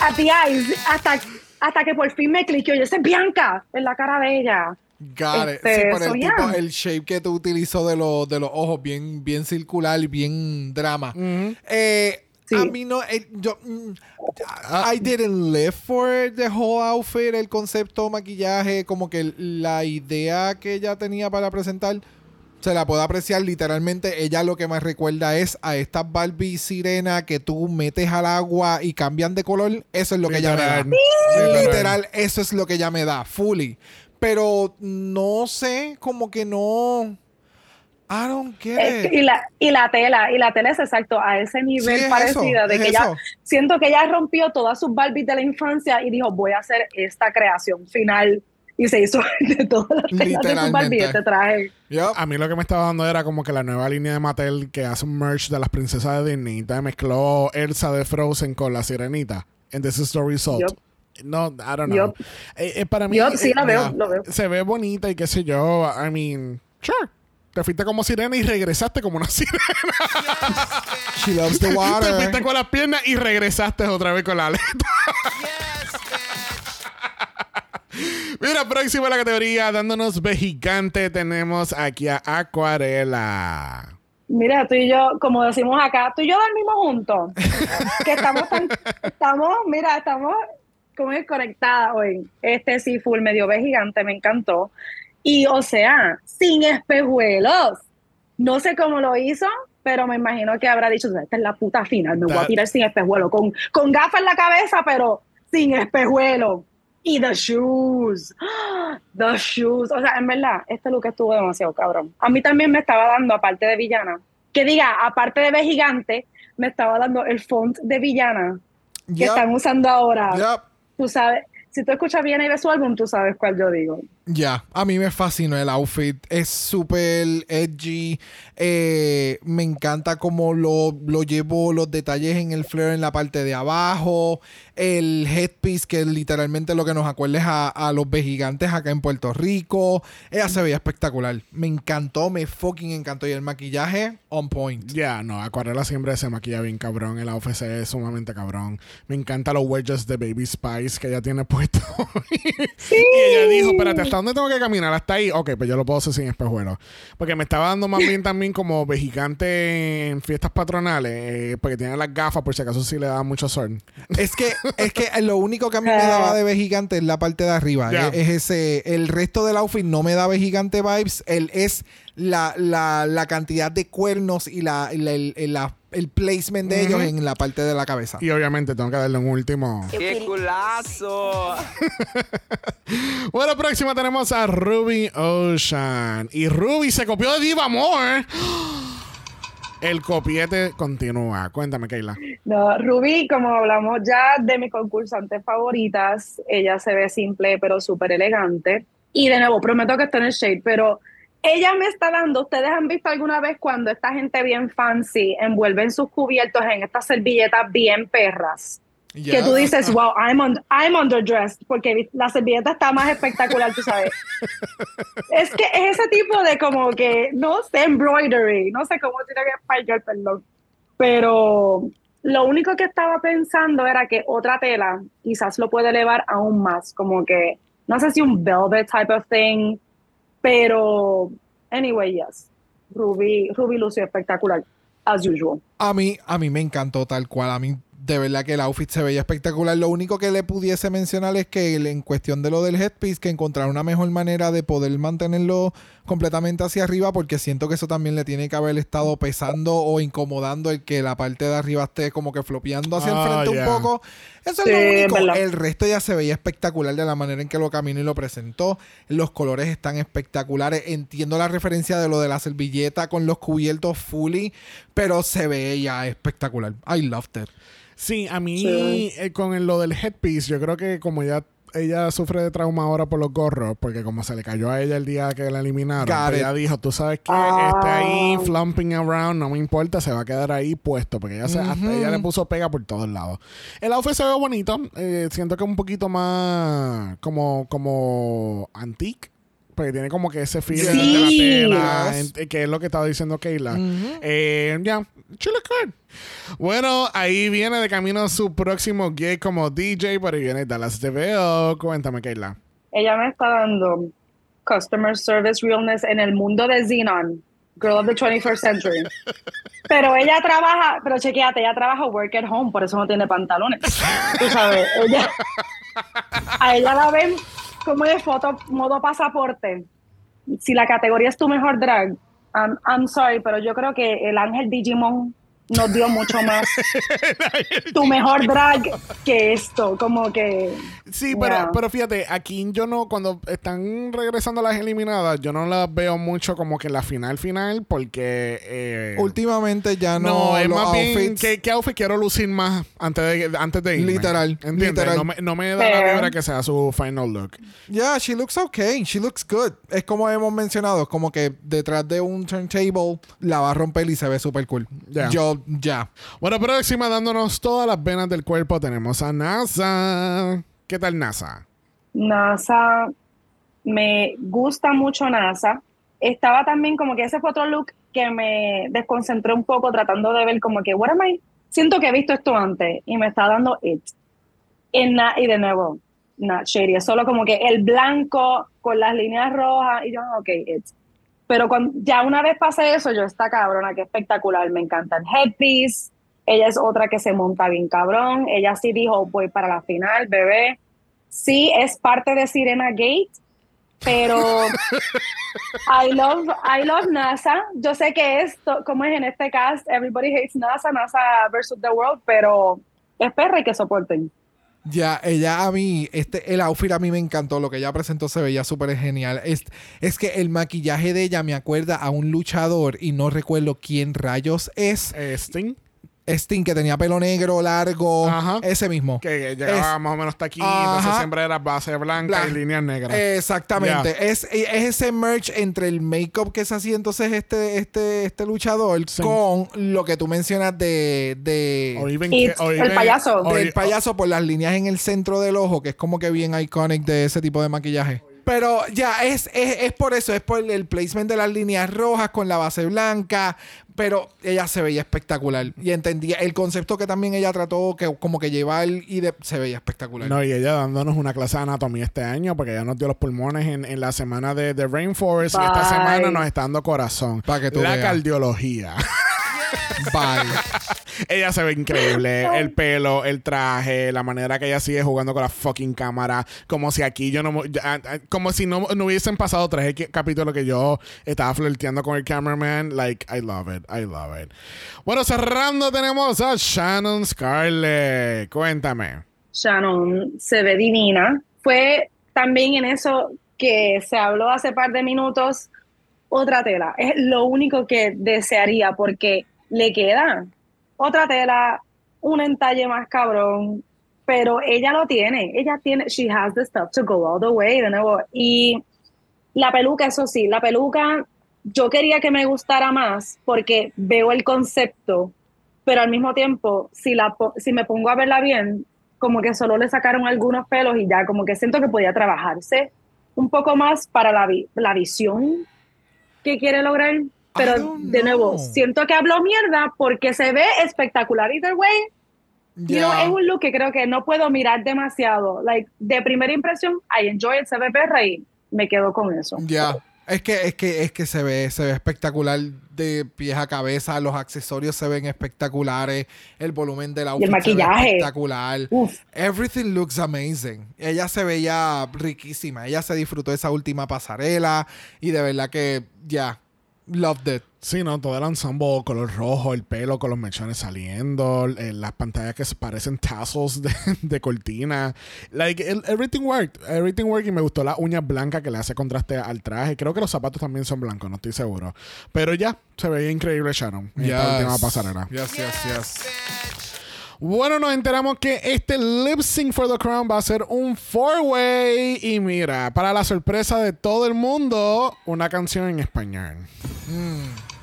Speaker 3: at the eyes hasta, hasta que por fin me cliqueó. Yo, es Bianca en la cara de ella.
Speaker 2: Got it.
Speaker 3: Este,
Speaker 2: sí, por el
Speaker 3: so,
Speaker 2: tipo,
Speaker 3: yeah.
Speaker 2: el shape que tú utilizó de, los de los ojos, bien, bien circular y bien drama. Eh,
Speaker 3: Sí.
Speaker 2: A mí no, eh, yo, mm, I didn't live for the whole outfit, el concepto, maquillaje, como que la idea que ella tenía para presentar, se la puedo apreciar literalmente. Ella lo que me recuerda es a estas Barbie sirena que tú metes al agua y cambian de color. Eso es lo que ella me da.
Speaker 1: Literal. Literal.
Speaker 2: Eso es lo que ella me da, fully. Pero no sé, como que no. I don't get it.
Speaker 3: y, la, y la tela, y la tela es exacto a ese nivel
Speaker 2: es
Speaker 3: parecida
Speaker 2: eso,
Speaker 3: de
Speaker 2: es
Speaker 3: que ella,
Speaker 2: eso.
Speaker 3: siento que ella rompió todas sus Barbies de la infancia y dijo, voy a hacer esta creación final. Y se hizo [laughs] de todas las telas de este traje.
Speaker 2: Yup.
Speaker 1: A mí lo que me estaba dando era como que la nueva línea de Mattel que hace un merch de las princesas de Disney. Entonces mezcló Elsa de Frozen con la sirenita. And this is the result.
Speaker 3: Yup.
Speaker 1: No, I don't know.
Speaker 3: Yup.
Speaker 1: Eh, eh, para mí.
Speaker 3: Sí, la veo, lo veo.
Speaker 1: Se ve bonita y qué sé yo. I mean, sure. Te fuiste como sirena y regresaste como una [laughs] sirena.
Speaker 2: She loves the
Speaker 1: Te
Speaker 2: water.
Speaker 1: fuiste con las piernas y regresaste otra vez con la aleta. Mira, próximo a la categoría, dándonos gigante, tenemos aquí a Acuarela.
Speaker 3: Mira, tú y yo, como decimos acá, tú y yo dormimos juntos. que estamos tan, estamos, mira, estamos como conectadas hoy. Este sí, full medio ve gigante, me encantó. Y o sea, sin espejuelos. No sé cómo lo hizo, pero me imagino que habrá dicho, esta es la puta final, me voy a tirar sin espejuelo, con, con gafas en la cabeza, pero sin espejuelo. Y the shoes, [gasps] the shoes. O sea, en verdad, este look estuvo demasiado cabrón. A mí también me estaba dando, aparte de villana, que diga, aparte de B gigante, me estaba dando el font de villana que están usando ahora. Tú sabes, si tú escuchas bien y ves su álbum, tú sabes cuál yo digo.
Speaker 2: Ya, a mí me fascinó el outfit. Es súper edgy. Eh, me encanta cómo lo, lo llevo, los detalles en el flare en la parte de abajo. El headpiece, que literalmente lo que nos acuerda es a, los gigantes acá en Puerto Rico. Ella se veía espectacular. Me encantó, me fucking encantó. Y el maquillaje, on point.
Speaker 1: Ya, no, Acuarela siempre se maquilla bien cabrón. El outfit es sumamente cabrón. Me encanta los wedges de Baby Spice que ella tiene [laughs] puesto.
Speaker 3: Sí.
Speaker 1: y ella dijo, espérate, ¿hasta dónde tengo que caminar? ¿Hasta ahí? Ok, pues yo lo puedo hacer sin espejuelos. Porque me estaba dando más bien también como vejigante en fiestas patronales, eh, porque tiene las gafas por si acaso sí le daba mucho sol.
Speaker 2: Es que, es que lo único que a mí me daba de vejigante es la parte de arriba. Es, ese, el resto del outfit no me da vejigante vibes. El, es la, la, la cantidad de cuernos y la, la el placement de ellos en la parte de la cabeza.
Speaker 1: Y obviamente tengo que darle un último.
Speaker 4: ¡Qué culazo! [laughs]
Speaker 1: bueno, próxima tenemos a Ruby Ocean. Y Ruby se copió de Diva More. El copiete continúa. Cuéntame, Keila.
Speaker 3: No, Ruby, como hablamos ya de mis concursantes favoritas, ella se ve simple pero súper elegante. Y de nuevo, prometo que está en el shade, pero ella me está dando, ustedes han visto alguna vez cuando esta gente bien fancy envuelven sus cubiertos en estas servilletas bien perras. Que tú dices, wow, I'm, I'm underdressed, porque la servilleta está más espectacular, tú sabes. [laughs] es que es ese tipo de como que, no sé, embroidery, no sé cómo tiene que el perdón. Pero lo único que estaba pensando era que otra tela quizás lo puede elevar aún más, como que, no sé si un velvet type of thing, pero, anyway, yes. Ruby, Ruby lució espectacular, as usual.
Speaker 2: A mí, a mí me encantó tal cual. A mí de verdad que el outfit se veía espectacular. Lo único que le pudiese mencionar es que en cuestión de lo del headpiece, que encontrar una mejor manera de poder mantenerlo completamente hacia arriba, porque siento que eso también le tiene que haber estado pesando o incomodando el que la parte de arriba esté como que flopeando hacia el ah, frente un poco. Eso es lo único. El resto ya se veía espectacular de la manera en que lo caminó y lo presentó. Los colores están espectaculares. Entiendo la referencia de lo de la servilleta con los cubiertos fully, pero se veía espectacular. I loved it.
Speaker 1: Sí, a mí eh, con lo del headpiece, yo creo que como ya ella sufre de trauma ahora por los gorros, porque como se le cayó a ella el día que la eliminaron, pues ella dijo, tú sabes que está ahí flumping around, no me importa, se va a quedar ahí puesto, porque ella, se, hasta ella le puso pega por todos lados. El outfit se ve bonito, eh, siento que es un poquito más como, como antique porque tiene como que ese feeling de la tela, que es lo que estaba diciendo Keila. Eh, ya, yeah, Bueno, ahí viene de camino su próximo gig como DJ, pero viene Dallas TVO. Cuéntame, Keila.
Speaker 3: Ella me está dando Customer Service Realness en el mundo de Xenon, Girl of the 21st Century. [laughs] pero ella trabaja, pero chequeate, ella trabaja work at home, por eso no tiene pantalones. Tú sabes, ella, a ella la ven como de foto, modo pasaporte. Si la categoría es tu mejor drag, I'm sorry, pero yo creo que el ángel Digimon nos dio mucho más [laughs] tu mejor drag que esto, como que...
Speaker 1: Sí, pero, pero fíjate, aquí yo no, cuando están regresando las eliminadas, yo no las veo mucho como que la final final, porque... Eh,
Speaker 2: Últimamente ya no... No, es más
Speaker 1: bien, ¿qué, outfit quiero lucir más antes de, antes de irme?
Speaker 2: Literal, literal.
Speaker 1: No, me, no me da la vibra que sea su final look.
Speaker 2: Yeah, she looks okay, she looks good. Es como hemos mencionado, como que detrás de un turntable la va a romper y se ve súper cool. Yo ya.
Speaker 1: Bueno, próxima dándonos todas las venas del cuerpo tenemos a NASA. ¿Qué tal NASA?
Speaker 3: NASA, me gusta mucho NASA. Estaba también como que ese fue otro look que me desconcentré un poco tratando de ver como que, what am I? Siento que he visto esto antes y me está dando it. y de nuevo, not shady. Solo como que el blanco con las líneas rojas y yo, ok, it's. Pero cuando, ya una vez pasé eso, yo, esta cabrona, que espectacular, me encanta el headpiece. Ella es otra que se monta bien cabrón. Ella sí dijo, voy para la final, bebé. Sí, es parte de Sirena Gate, pero [laughs] I love, I love NASA. Yo sé que es, como es en este cast, everybody hates NASA, NASA versus the world, pero es perra y que soporten.
Speaker 2: Ya, ella a mí, este, el outfit a mí me encantó, lo que ella presentó se veía súper genial. Es, es que el maquillaje de ella me acuerda a un luchador y no recuerdo quién rayos es.
Speaker 1: Sting.
Speaker 2: Sting que tenía pelo negro largo, ese mismo.
Speaker 1: Que llegaba más o menos hasta aquí, entonces siempre era base blanca y líneas negras.
Speaker 2: Exactamente. Es, ese merch entre el make-up que se hacía entonces este, este, este luchador con lo que tú mencionas de. de
Speaker 3: el payaso.
Speaker 2: Del payaso por las líneas en el centro del ojo, que es como que bien iconic de ese tipo de maquillaje. Pero ya, es, es, por eso, es por el placement de las líneas rojas con la base blanca. Pero ella se veía espectacular. Y entendía el concepto que también ella trató, que como que llevar y de, se veía espectacular.
Speaker 1: No, y ella dándonos una clase de anatomía este año, porque ella nos dio los pulmones en, la semana de, de Rainforest. Y esta semana nos está dando corazón.
Speaker 2: Para que tú
Speaker 1: La cardiología. [laughs]
Speaker 2: Bye.
Speaker 1: ella se ve increíble. El pelo, el traje, la manera que ella sigue jugando con la fucking cámara. Como si aquí yo no. Como si no, no hubiesen pasado tres capítulos que yo estaba flirteando con el cameraman. Like, I love it. I love it. Bueno, cerrando tenemos a Shannon Scarlett. Cuéntame.
Speaker 3: Shannon se ve divina. Fue también en eso que se habló hace par de minutos otra tela. Es lo único que desearía porque le queda otra tela, un entalle más cabrón, pero ella lo tiene, ella tiene, she has the stuff to go all the way, de nuevo. Y la peluca, eso sí, la peluca, yo quería que me gustara más porque veo el concepto, pero al mismo tiempo, si, la, si me pongo a verla bien, como que solo le sacaron algunos pelos y ya, como que siento que podía trabajarse un poco más para la, la visión que quiere lograr. Pero de nuevo, siento que hablo mierda porque se ve espectacular either way. es un look que creo que no puedo mirar demasiado. Like, de primera impresión, I enjoy it, se ve perra y me quedo con eso.
Speaker 2: Ya. Es que, es que, es que se ve, se ve espectacular de pies a cabeza, los accesorios se ven espectaculares, el volumen del outfit
Speaker 3: el maquillaje.
Speaker 2: espectacular. Everything looks amazing. Ella se veía riquísima. Ella se disfrutó esa última pasarela y de verdad que ya, Loved it.
Speaker 1: Sí, no, todo el ensemble, color rojo, el pelo con los mechones saliendo, eh, las pantallas que parecen tassels de, [laughs] de cortina. Like, everything worked. Everything worked y me gustó la uña blanca que le hace contraste al traje. Creo que los zapatos también son blancos, no estoy seguro. Pero ya, se veía increíble Sharon en esta última pasarela.
Speaker 2: Yes, yes, yes.
Speaker 1: Bueno, nos enteramos que este Lip Sync for the Crown va a ser un four-way. Y mira, para la sorpresa de todo el mundo, una canción en español. Mm.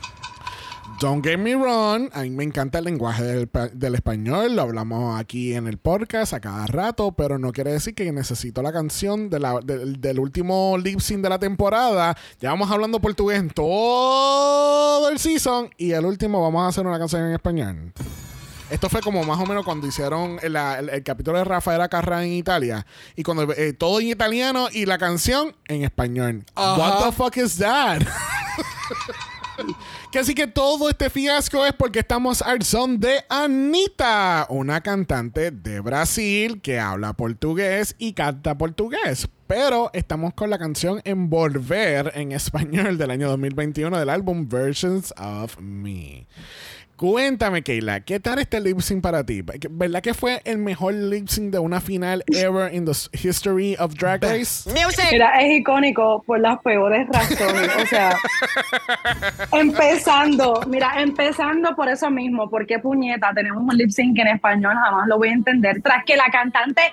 Speaker 1: Don't get me wrong, a mí me encanta el lenguaje del, español, lo hablamos aquí en el podcast a cada rato, pero no quiere decir que necesito la canción del último lip sync de la temporada. Ya vamos hablando portugués en todo el season y el último vamos a hacer una canción en español. Esto fue como más o menos cuando hicieron el, capítulo de Rafaela Carrá en Italia. Y cuando eh, todo en italiano y la canción en español. What the fuck is that? que así que todo este fiasco es porque estamos al son de Anita, una cantante de Brasil que habla portugués y canta portugués. Pero estamos con la canción Envolver en español del año 2021 del álbum Versions of Me. Cuéntame, Keila, ¿qué tal este lip sync para ti? ¿Verdad que fue el mejor lip sync de una final ever in the history of Drag Race?
Speaker 3: Mira, es icónico por las peores razones. O sea, [laughs] empezando, mira, empezando por eso mismo, porque puñeta, tenemos un lip sync en español, jamás lo voy a entender. Tras que la cantante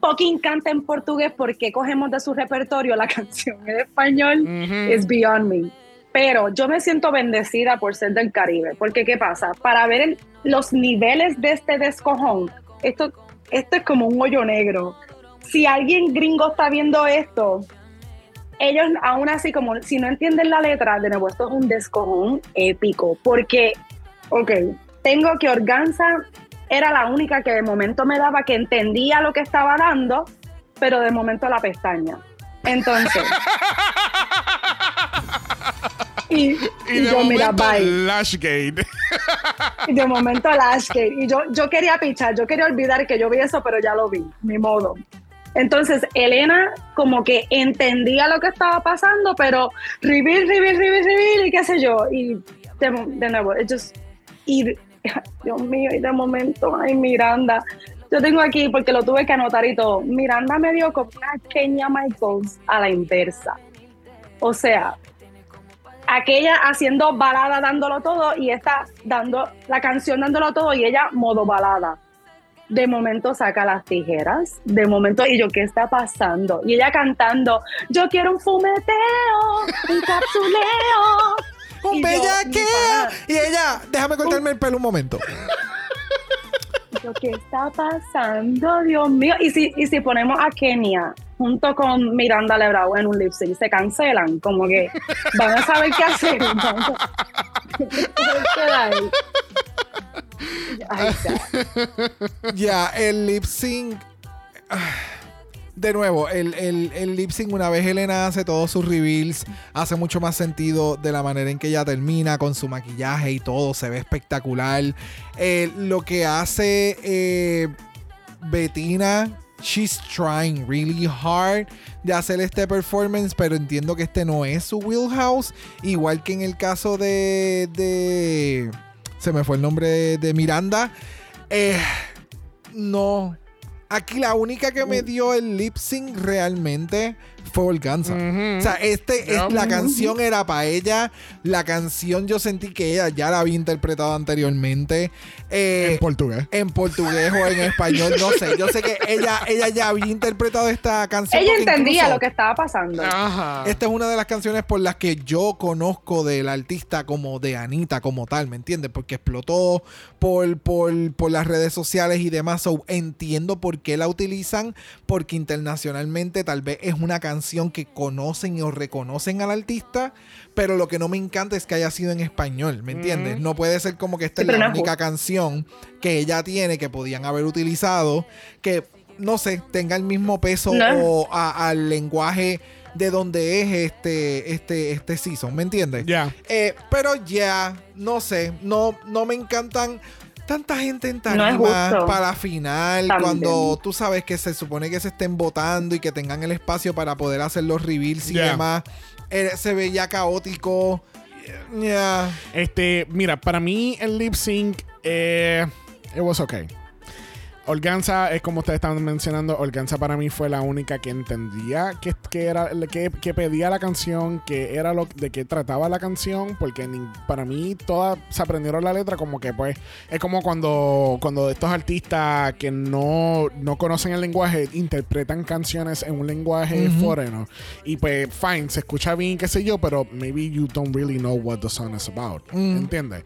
Speaker 3: fucking canta en portugués, porque cogemos de su repertorio la [laughs] canción en español? Es Beyond Me pero yo me siento bendecida por ser del Caribe, porque ¿qué pasa? Para ver los niveles de este descojón, esto, esto es como un hoyo negro. Si alguien gringo está viendo esto, ellos aún así, como si no entienden la letra, de nuevo, esto es un descojón épico, porque, ok, tengo que Organza era la única que de momento me daba que entendía lo que estaba dando, pero de momento la pestaña. Entonces. [laughs] y,
Speaker 1: Y, de
Speaker 3: yo, mira,
Speaker 1: momento,
Speaker 3: bye.
Speaker 1: Lashgate.
Speaker 3: Y de momento Lashgate. Y yo, yo quería pichar, yo quería olvidar que yo vi eso, pero ya lo vi, ni modo. Entonces, Elena como que entendía lo que estaba pasando, pero reveal, reveal, reveal, reveal, y qué sé yo. Y de, de nuevo, just- y Dios mío, y de momento, ay, Miranda. Yo tengo aquí, porque lo tuve que anotar y todo, Miranda me dio como una Kenya Michaels a la inversa. O sea, aquella haciendo balada dándolo todo y esta dando la canción dándolo todo y ella modo balada. De momento saca las tijeras, de momento, y yo, ¿qué está pasando? Y ella cantando, yo quiero un fumeteo, un capsuleo. [laughs]
Speaker 2: Un bellaqueo. Y ella, déjame cortarme el pelo un momento. [laughs]
Speaker 3: yo, ¿qué está pasando? Dios mío. Y si, y si ponemos a Kenia junto con Miranda Lebrau en un lip sync, se cancelan, como que van a saber qué hacer. Ya.
Speaker 2: El lip sync. ah, De nuevo, el, el, el lip sync, una vez Elena hace todos sus reveals, hace mucho más sentido de la manera en que ella termina con su maquillaje y todo, se ve espectacular. Eh, lo que hace eh, Bettina, she's trying really hard de hacer este performance, pero entiendo que este no es su wheelhouse. Igual que en el caso de. de se me fue el nombre de, de Miranda. Eh, no. Aquí la única que me dio el lip sync realmente fue Organza. O sea, este es, la canción era para ella. La canción yo sentí que ella ya la había interpretado anteriormente. Eh,
Speaker 1: en portugués.
Speaker 2: en portugués o en español, no sé. Yo sé que ella, ella ya había interpretado esta canción.
Speaker 3: Ella entendía
Speaker 2: incluso
Speaker 3: lo que estaba pasando.
Speaker 1: Ajá.
Speaker 2: Esta es una de las canciones por las que yo conozco del artista como de Anita como tal, ¿me entiendes? Porque explotó por, por, por las redes sociales y demás. So, entiendo por qué la utilizan, porque internacionalmente tal vez es una canción que conocen o reconocen al artista, pero lo que no me encanta es que haya sido en español, ¿me entiendes? No puede ser como que esta
Speaker 3: Sí,
Speaker 2: es la
Speaker 3: no
Speaker 2: única canción que ella tiene que podían haber utilizado, que no sé, tenga el mismo peso
Speaker 3: No.
Speaker 2: o a- al lenguaje de donde es este, este, este season, ¿me entiendes?
Speaker 1: Ya.
Speaker 2: Eh, pero ya, no sé, no, no me encantan tanta gente en
Speaker 3: No
Speaker 2: tarima
Speaker 3: es justo.
Speaker 2: para la final,
Speaker 3: También.
Speaker 2: cuando tú sabes que se supone que se estén votando y que tengan el espacio para poder hacer los reveals y
Speaker 1: Ya.
Speaker 2: demás. Eh, se veía caótico.
Speaker 1: Este, mira, para mí el lip sync, eh, it was okay. Organza, es como ustedes estaban mencionando, Organza para mí fue la única que entendía que, que era que, que pedía la canción, que era lo de qué trataba la canción, porque ni- para mí todas se aprendieron la letra como que pues es como cuando cuando estos artistas que no, no conocen el lenguaje interpretan canciones en un lenguaje foreigno y pues fine, se escucha bien, qué sé yo, pero maybe you don't really know what the song is about, ¿entiendes?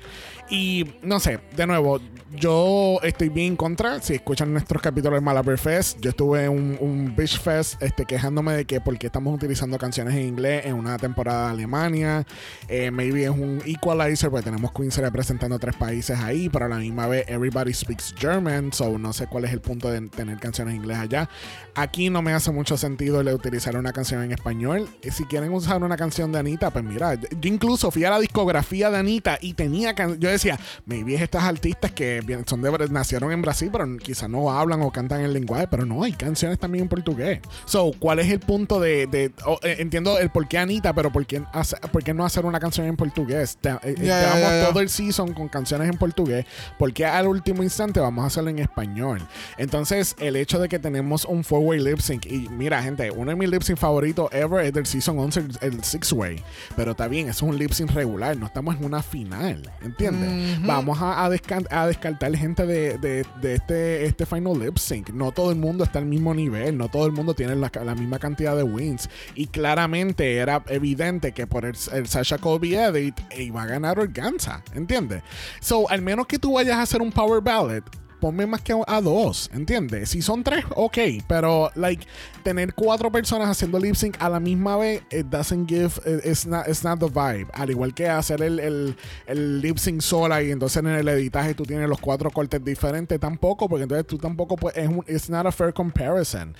Speaker 1: Y no sé, de nuevo, yo estoy bien en contra. Si escuchan nuestros capítulos de Malabar Fest, yo estuve en un, un Beach Fest este, quejándome de que porque estamos utilizando canciones en inglés en una temporada de Alemania. Eh, maybe es un equalizer porque tenemos Queens representando tres países ahí, pero a la misma vez everybody speaks German, so no sé cuál es el punto de tener canciones en inglés allá. Aquí no me hace mucho sentido el de utilizar una canción en español. Eh, Si quieren usar una canción de Anita, pues mira, yo incluso fui a la discografía de Anita y tenía can- yo decía, maybe es estas artistas que son de nacieron en Brasil, pero quizás no hablan o cantan el lenguaje, pero no, hay canciones también en portugués. So, ¿cuál es el punto de, de- oh, eh, entiendo el por qué Anita, pero por qué, hace- por qué no hacer una canción en portugués? Te- eh, llevamos
Speaker 2: ya, ya.
Speaker 1: todo el season con canciones en portugués, ¿por qué al último instante vamos a hacerlo en español? Entonces, el hecho de que tenemos un four-way lip sync, y mira, gente, uno de mis lip sync favoritos ever es del season 11, el, six-way, pero está bien, eso es un lip sync regular, no estamos en una final, ¿entiendes? Vamos a, descartar gente de, este, este final lip sync. No todo el mundo está al mismo nivel, no todo el mundo tiene la, misma cantidad de wins. Y claramente era evidente que por el, Sasha Colby Edit iba a ganar Organza, ¿entiendes? So, al menos que tú vayas a hacer un power ballad. Ponme más que a, dos, ¿entiendes? Si son tres, ok, pero like tener cuatro personas haciendo lip sync a la misma vez, it doesn't give, it's not, it's not the vibe. Al igual que hacer el, el, el lip sync sola y entonces en el editaje tú tienes los cuatro cortes diferentes, tampoco, porque entonces tú tampoco puedes, es un, it's not a fair comparison.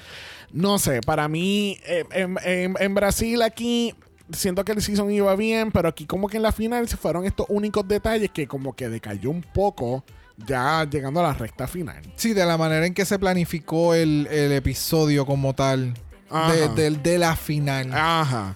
Speaker 1: No sé, para mí, en, en, en Brasil aquí siento que el season iba bien, pero aquí como que en la final se fueron estos únicos detalles que como que decayó un poco ya llegando a la recta final.
Speaker 2: Sí, de la manera en que se planificó el, el episodio como tal. De, de- de la final.
Speaker 1: Ajá.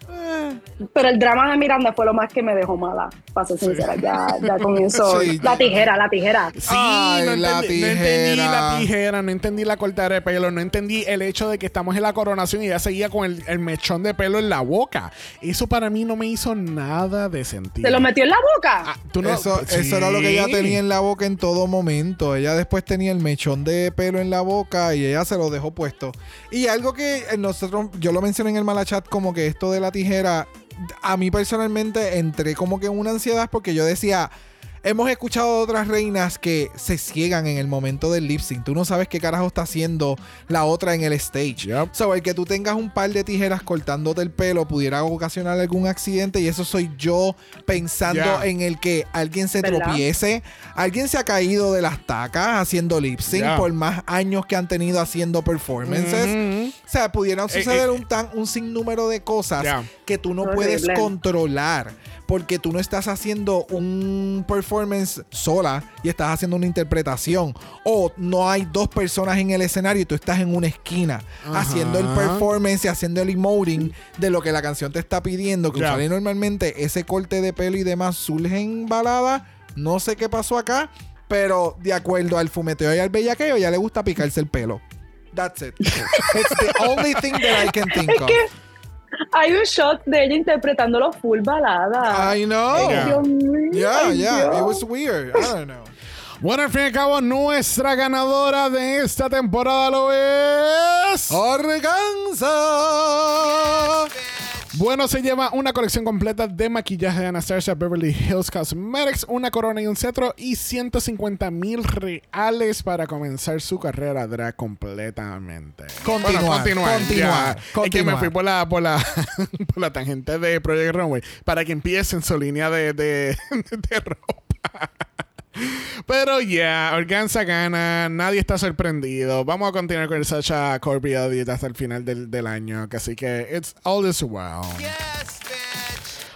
Speaker 3: Pero el drama de Miranda fue lo más que me dejó mala, para ser sincera. Ya, ya con eso. [laughs]
Speaker 2: Sí.
Speaker 3: La tijera, la tijera.
Speaker 1: Sí,
Speaker 2: Ay,
Speaker 1: no,
Speaker 2: la
Speaker 1: entendí, no entendí la
Speaker 2: tijera.
Speaker 1: tijera, no entendí la cortadera de pelo, no entendí el hecho de que estamos en la coronación y ella seguía con el, el mechón de pelo en la boca. Eso para mí no me hizo nada de sentido.
Speaker 3: ¿Se lo metió en la boca?
Speaker 1: Ah, tú no-
Speaker 2: eso,
Speaker 1: sí.
Speaker 2: eso era lo que ella tenía en la boca en todo momento. Ella después tenía el mechón de pelo en la boca y ella se lo dejó puesto. Y algo que eh, nosotros, yo lo mencioné en el malachat como que esto de la tijera, a mí personalmente entré como que en una ansiedad porque yo decía, hemos escuchado de otras reinas que se ciegan en el momento del lip sync. Tú no sabes qué carajo está haciendo la otra en el stage.
Speaker 1: Yep.
Speaker 2: So, el que tú tengas un par de tijeras cortándote el pelo pudiera ocasionar algún accidente y eso soy yo pensando en el que alguien se
Speaker 3: ¿Verdad?
Speaker 2: tropiece, alguien se ha caído de las tacas haciendo lip sync por más años que han tenido haciendo performances.
Speaker 1: Ujú.
Speaker 2: O sea, pudieran
Speaker 1: Eh,
Speaker 2: suceder
Speaker 1: eh.
Speaker 2: un, tan, un sinnúmero de cosas que tú no
Speaker 3: Horrible.
Speaker 2: puedes controlar. Porque tú no estás haciendo un performance sola y estás haciendo una interpretación. O no hay dos personas en el escenario y tú estás en una esquina
Speaker 1: Ajá.
Speaker 2: haciendo el performance y haciendo el emoting de lo que la canción te está pidiendo. Que usualmente normalmente ese corte de pelo y demás surge en balada. No sé qué pasó acá, pero de acuerdo al fumeteo y al bellaqueo, ya le gusta picarse el pelo. That's it. It's the only thing that I can think
Speaker 3: Es
Speaker 2: of.
Speaker 3: que hay un shot de ella interpretándolo full balada.
Speaker 2: I know.
Speaker 3: Ay, Dios mío.
Speaker 2: Yeah,
Speaker 3: ay,
Speaker 2: yeah.
Speaker 3: Dios.
Speaker 2: It was weird. I don't know.
Speaker 1: Bueno, al fin y al cabo, nuestra ganadora de esta temporada lo es.
Speaker 2: Organza.
Speaker 1: Bueno, se lleva una colección completa de maquillaje de Anastasia Beverly Hills Cosmetics, una corona y un cetro y 150 mil reales para comenzar su carrera drag completamente.
Speaker 2: Continuar,
Speaker 1: Bueno, continuar.
Speaker 2: continuar.
Speaker 1: Es que
Speaker 2: continuar.
Speaker 1: me fui por la, por la, [laughs] por la tangente de Project Runway para que empiecen su línea de, de, [laughs] de ropa. Pero ya, Organza gana, nadie está sorprendido. Vamos a continuar con el Sacha Corby Elliott hasta el final del, del año. Así que, it's all is well.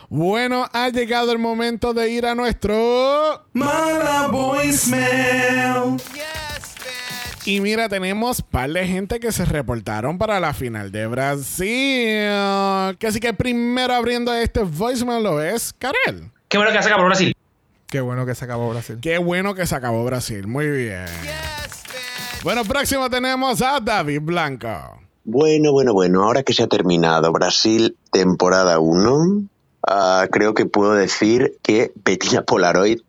Speaker 1: Bueno, ha llegado el momento de ir a nuestro.
Speaker 5: Mala voicemail.
Speaker 1: Y mira, tenemos par de gente que se reportaron para la final de Brasil. Así que primero abriendo este voicemail lo es Karel.
Speaker 5: Qué bueno que se acabó Brasil.
Speaker 2: Qué bueno que se acabó Brasil.
Speaker 1: Qué bueno que se acabó Brasil. Muy bien. Bueno, próximo tenemos a David Blanco.
Speaker 6: Bueno, bueno, bueno, ahora que se ha terminado Brasil temporada 1, ah, creo que puedo decir que Bettina Polaroid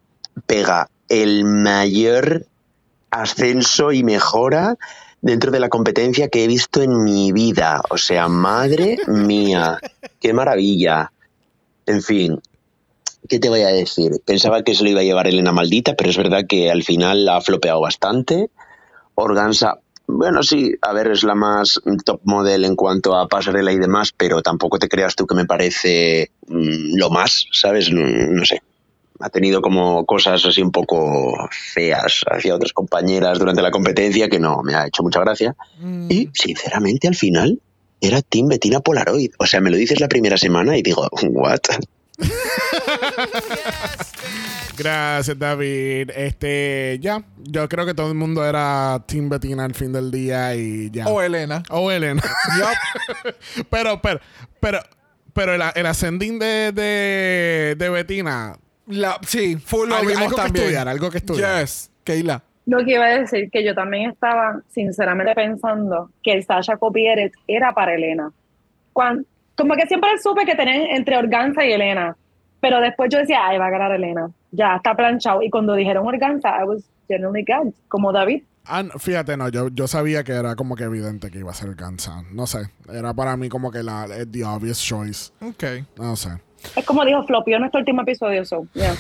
Speaker 6: pega el mayor ascenso y mejora dentro de la competencia que he visto en mi vida. O sea, madre mía, qué maravilla. En fin, ¿qué te voy a decir? Pensaba que se lo iba a llevar Elena Maldita, pero es verdad que al final la ha flopeado bastante. Organza, bueno, sí, a ver, es la más top model en cuanto a pasarela y demás, pero tampoco te creas tú que me parece mm, lo más, ¿sabes? No, no sé. Ha tenido como cosas así un poco feas hacia otras compañeras durante la competencia que no me ha hecho mucha gracia. Y, sinceramente, al final era Team Bettina Polaroid. O sea, me lo dices la primera semana y digo, [laughs] ¿what?
Speaker 1: Gracias, David. Este, ya. Yo creo que todo el mundo era Team Bettina al fin del día y ya.
Speaker 2: O Elena.
Speaker 1: O Elena. [laughs] Pero, pero, pero, pero el, el ascending de, de, de Bettina.
Speaker 2: La- sí, full lo
Speaker 1: Algo- que estudiar, algo que estudiar.
Speaker 2: Yes, Keila.
Speaker 3: Lo que iba a decir, que yo también estaba sinceramente pensando que el Sasha Copieres era para Elena. Cuan- como que siempre supe que tenían entre Organza y Elena, pero después yo decía, ay, va a ganar Elena. Ya, está planchado. Y cuando dijeron Organza, I was genuinely good, como David.
Speaker 1: Ah, fíjate, no, yo, yo sabía que era como que evidente que iba a ser Gansa. No sé. Era para mí como que la eh, the obvious choice.
Speaker 2: Ok.
Speaker 1: No sé.
Speaker 3: Es como dijo Floppy, en nuestro último episodio, so, yeah.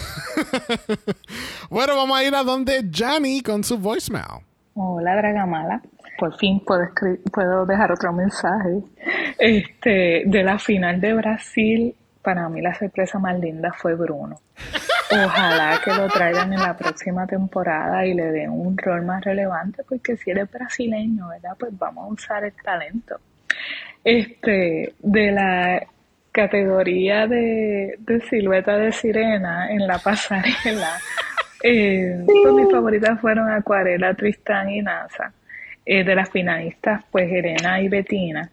Speaker 3: [laughs]
Speaker 1: Bueno, vamos a ir a donde Johnny con su voicemail.
Speaker 7: Hola, Dragamala. Por fin puedo, puedo dejar otro mensaje. Este, de la final de Brasil, para mí la sorpresa más linda fue Bruno. Ojalá que lo traigan en la próxima temporada y le den un rol más relevante, porque si eres brasileño, ¿verdad? Pues vamos a usar el talento. Este, de la categoría de, de silueta de sirena en la pasarela, eh, pues mis favoritas fueron Acuarela, Tristán y Nasa. Eh, de las finalistas, pues Elena y Betina.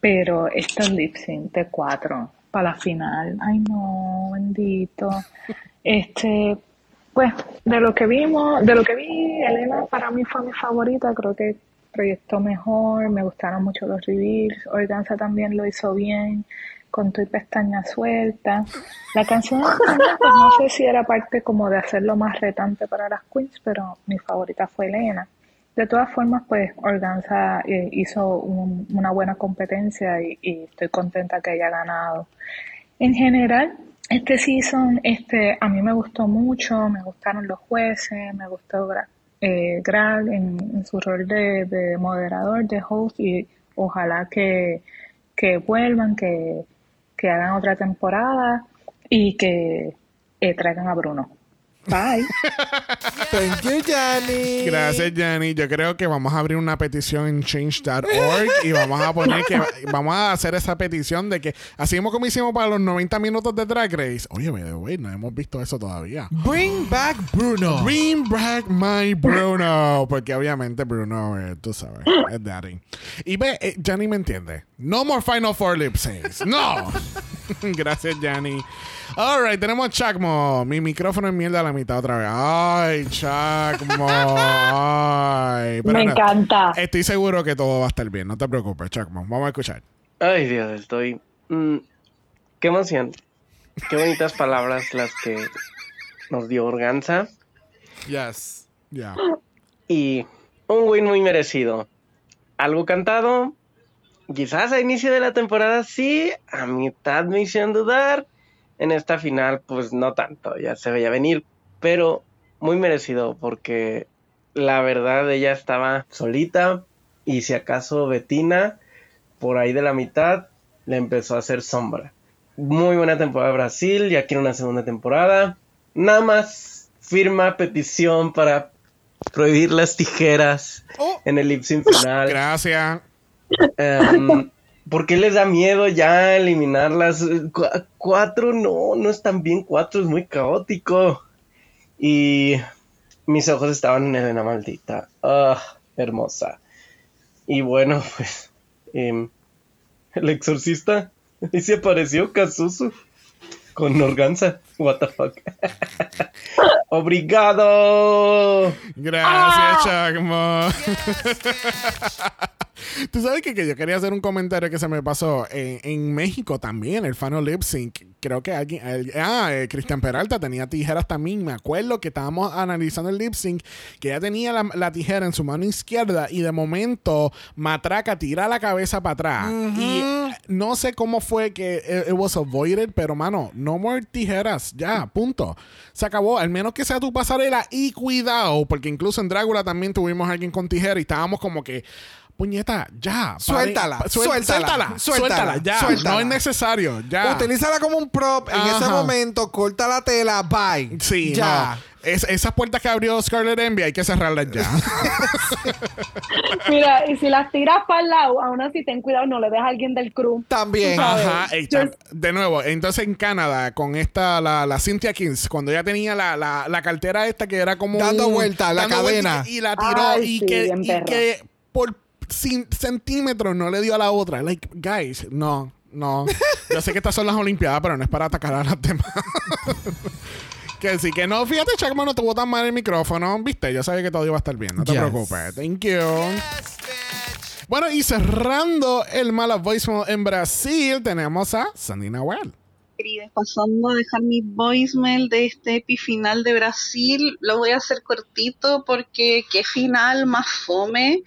Speaker 7: Pero estos lip sync de cuatro para la final, ay no, bendito. Este, pues de lo que vimos, de lo que vi, Elena para mí fue mi favorita, creo que proyectó mejor, me gustaron mucho los reveals, Organza también lo hizo bien, con tu pestaña suelta. La canción pues no sé si era parte como de hacerlo más retante para las queens, pero mi favorita fue Elena. De todas formas, pues Organza eh, hizo un- una buena competencia y, estoy contenta que haya ganado. En general, este season, este, a mí me gustó mucho, me gustaron los jueces, me gustó eh, Greg en, en su rol de, de moderador, de host, y ojalá que, que vuelvan, que, que hagan otra temporada y que eh, traigan a Bruno. Bye. [laughs]
Speaker 2: Thank you, Yanni.
Speaker 1: Gracias, Yanni. Yo creo que vamos a abrir una petición en change.org y vamos a poner que [laughs] vamos a hacer esa petición de que, así mismo como hicimos para los 90 minutos de Drag Race. Oye, by the way, no hemos visto eso todavía.
Speaker 2: Bring back Bruno.
Speaker 1: Bring back my Bruno. Porque obviamente Bruno, eh, tú sabes, es daddy. Y ve, eh, Yanni me entiende. No more Final Four lip syncs. No. [laughs] Gracias, Yanni. Alright, tenemos Chacmo. Mi micrófono es mierda a la mitad otra vez. Ay, Chacmo. Ay. Pero
Speaker 3: Me
Speaker 1: no,
Speaker 3: encanta.
Speaker 1: Estoy seguro que todo va a estar bien. No te preocupes, Chacmo. Vamos a escuchar.
Speaker 4: Ay, Dios, estoy. mm, qué emoción. Qué bonitas palabras las que nos dio Organza.
Speaker 1: Yes. Ya.
Speaker 4: Y un win muy merecido. Algo cantado. Quizás a inicio de la temporada sí, a mitad me hicieron dudar. En esta final, pues no tanto, ya se veía venir. Pero muy merecido porque la verdad ella estaba solita. Y si acaso Betina, por ahí de la mitad, le empezó a hacer sombra. Muy buena temporada de Brasil, ya quiere una segunda temporada. Nada más firma petición para prohibir las tijeras
Speaker 2: Oh.
Speaker 4: en el lip sync final.
Speaker 1: Gracias.
Speaker 4: Em, ¿Por qué les da miedo ya eliminarlas? Cu- cuatro, no, no es tan bien cuatro, es muy caótico. Y mis ojos estaban en Elena Maldita. Ah, hermosa. Y bueno, [laughs] pues, em, el exorcista, [laughs] ahí se apareció Kazuzu con Organza. [laughs] What the fuck. [laughs] Obrigado.
Speaker 1: Gracias, Chacmo. [laughs] Tú sabes que, que yo quería hacer un comentario que se me pasó. En, en México también, el Final Lip Sync. Creo que alguien. el- ah, eh, Cristian Peralta tenía tijeras también. Me acuerdo que estábamos analizando el lip sync. Que ella tenía la, la tijera en su mano izquierda. Y de momento, Matraca tira la cabeza para atrás. Y eh, no sé cómo fue que it, it was avoided. Pero, mano, no more tijeras. Ya, punto. Se acabó. Al menos que sea tu pasarela. Y cuidado, porque incluso en Drácula también tuvimos a alguien con tijera. Y estábamos como que. Puñeta, ya.
Speaker 2: Suéltala, suéltala,
Speaker 1: suéltala,
Speaker 2: suéltala,
Speaker 1: suéltala, ya.
Speaker 2: suéltala.
Speaker 1: No es necesario, ya.
Speaker 2: Utilízala como un prop en ese momento, corta la tela, bye.
Speaker 1: Sí,
Speaker 2: ya.
Speaker 1: no. Es- esas puertas que abrió Scarlett Envy hay que cerrarlas ya. [laughs]
Speaker 3: Mira, y si las tiras para el lado, aún así ten cuidado, no le dejes a alguien del crew.
Speaker 2: También.
Speaker 1: Ajá, ey,
Speaker 3: Yo-
Speaker 1: cham- de nuevo, entonces en Canadá, con esta, la, la Cynthia Kings, cuando ella tenía la, la, la cartera esta que era como.
Speaker 2: Dando
Speaker 1: un-
Speaker 2: vuelta, la
Speaker 1: dando vuelta
Speaker 2: cadena.
Speaker 1: Y, y la tiró
Speaker 3: Ay,
Speaker 1: y,
Speaker 3: sí,
Speaker 1: que, y que por centímetros no le dio a la otra. Like, guys, no, no. Yo sé que estas son las Olimpiadas, pero no es para atacar a las demás. [laughs] que sí, que no. Fíjate, Chacma, no tuvo tan mal el micrófono. Viste, yo sabía que todo iba a estar bien. No te
Speaker 2: Yes.
Speaker 1: preocupes. Thank you. Bueno, y cerrando el mala voicemail en Brasil, tenemos a Sandy Nahuel.
Speaker 8: Queridas, pasando a dejar mi voicemail de este epifinal de Brasil. Lo voy a hacer cortito porque qué final más fome.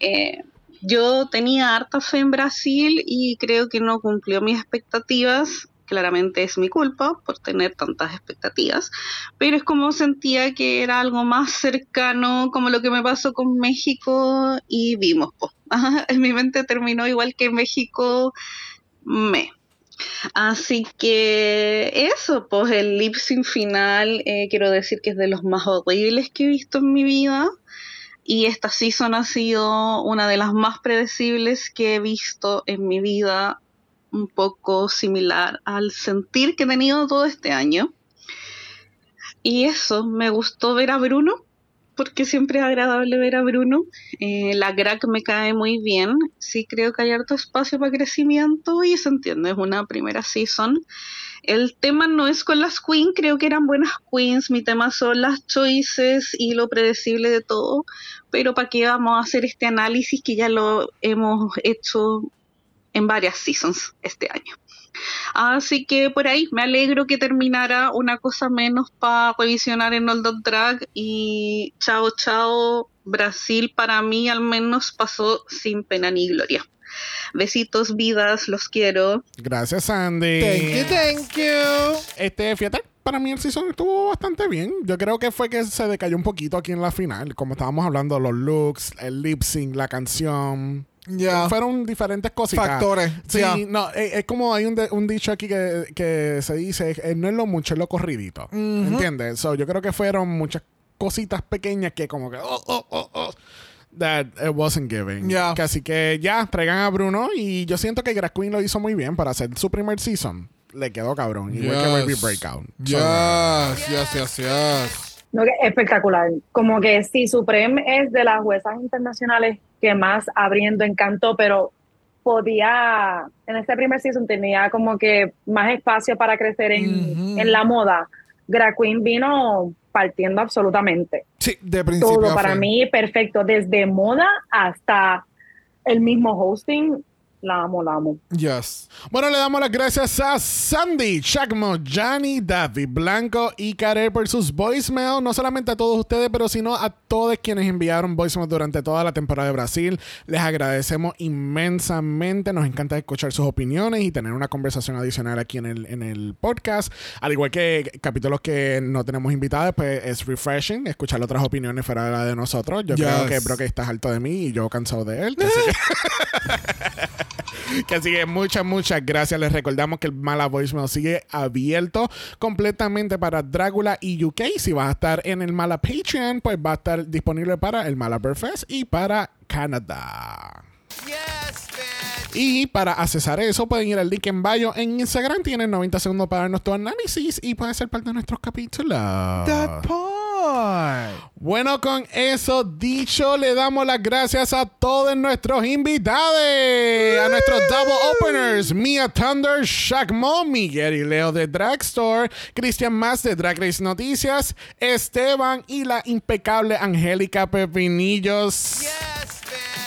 Speaker 8: Eh, yo tenía harta fe en Brasil y creo que no cumplió mis expectativas. claramente es mi culpa por tener tantas expectativas, pero es como sentía que era algo más cercano como lo que me pasó con México y vimos, po. [laughs] En mi mente terminó igual que México me. Así que eso, pues el lip final, eh, quiero decir que es de los más horribles que he visto en mi vida. Y esta season ha sido una de las más predecibles que he visto en mi vida, un poco similar al sentir que he tenido todo este año. Y eso, me gustó ver a Bruno, porque siempre es agradable ver a Bruno. Eh, la Grack me cae muy bien, sí creo que hay harto espacio para crecimiento y se entiende, es una primera season. El tema no es con las queens, creo que eran buenas queens, mi tema son las choices y lo predecible de todo, pero para qué vamos a hacer este análisis que ya lo hemos hecho en varias seasons este año. Así que por ahí me alegro que terminara una cosa menos para revisionar en Old Dog Drag y chao chao Brasil para mí al menos pasó sin pena ni gloria. Besitos, vidas, los quiero.
Speaker 1: Gracias, Sandy.
Speaker 2: Thank you, thank you.
Speaker 1: Este, fíjate, para mí el season estuvo bastante bien. Yo creo que fue que se decayó un poquito aquí en la final. Como estábamos hablando, los looks, el lip sync, la canción.
Speaker 2: Ya.
Speaker 1: Fueron diferentes cositas.
Speaker 2: Factores,
Speaker 1: Sí,
Speaker 2: ya.
Speaker 1: no, es, es como hay un, de- un dicho aquí que, que se dice, eh, no es lo mucho, es lo corridito. ¿Entiendes? So, yo creo que fueron muchas cositas pequeñas que como que... oh, oh, oh, oh, that it wasn't giving.
Speaker 2: Ya.
Speaker 1: Que así que ya, traigan a Bruno y yo siento que Grass Queen lo hizo muy bien para hacer su primer season. Le quedó cabrón. Igual que Baby
Speaker 2: Yes.
Speaker 1: Breakout. So,
Speaker 2: Yes, yes, yes, yes.
Speaker 3: No, espectacular. Como que sí, Supreme es de las juezas internacionales que más abriendo encantó, pero podía, en este primer season tenía como que más espacio para crecer en, en la moda. Drag Queen vino partiendo absolutamente.
Speaker 2: Sí, de principio
Speaker 3: Todo para mí perfecto, desde moda hasta el mismo hosting. La amo, la amo.
Speaker 2: Yes.
Speaker 1: Bueno, le damos las gracias a Sandy, Chacmo, Johnny, David, Blanco y Karel por sus voicemail. No solamente a todos ustedes, pero sino a todos quienes enviaron voicemail durante toda la temporada de Brasil. Les agradecemos inmensamente. Nos encanta escuchar sus opiniones y tener una conversación adicional aquí en el, en el podcast. Al igual que capítulos que no tenemos invitados, pues es refreshing escuchar otras opiniones fuera de la de nosotros. Yo creo que Brock estás harto de mí y yo cansado de él. Así que- [laughs] [laughs] que así que muchas, muchas gracias. Les recordamos que el Mala Voicemail sigue abierto completamente para Drácula y UK. Si vas a estar en el Mala Patreon, pues va a estar disponible para el Mala Fest y para Canadá. Y para accesar eso, pueden ir al link en bio en Instagram. Tienen 90 segundos para ver nuestro análisis y pueden ser parte de nuestros capítulos.
Speaker 2: That part.
Speaker 1: Bueno, con eso dicho, le damos las gracias a todos nuestros invitados, a nuestros double openers, Mia Thunder, Shaq Mo, Miguel y Leo de Dragstore, Cristian Más de Drag Race Noticias, Esteban y la impecable Angélica Pepinillos.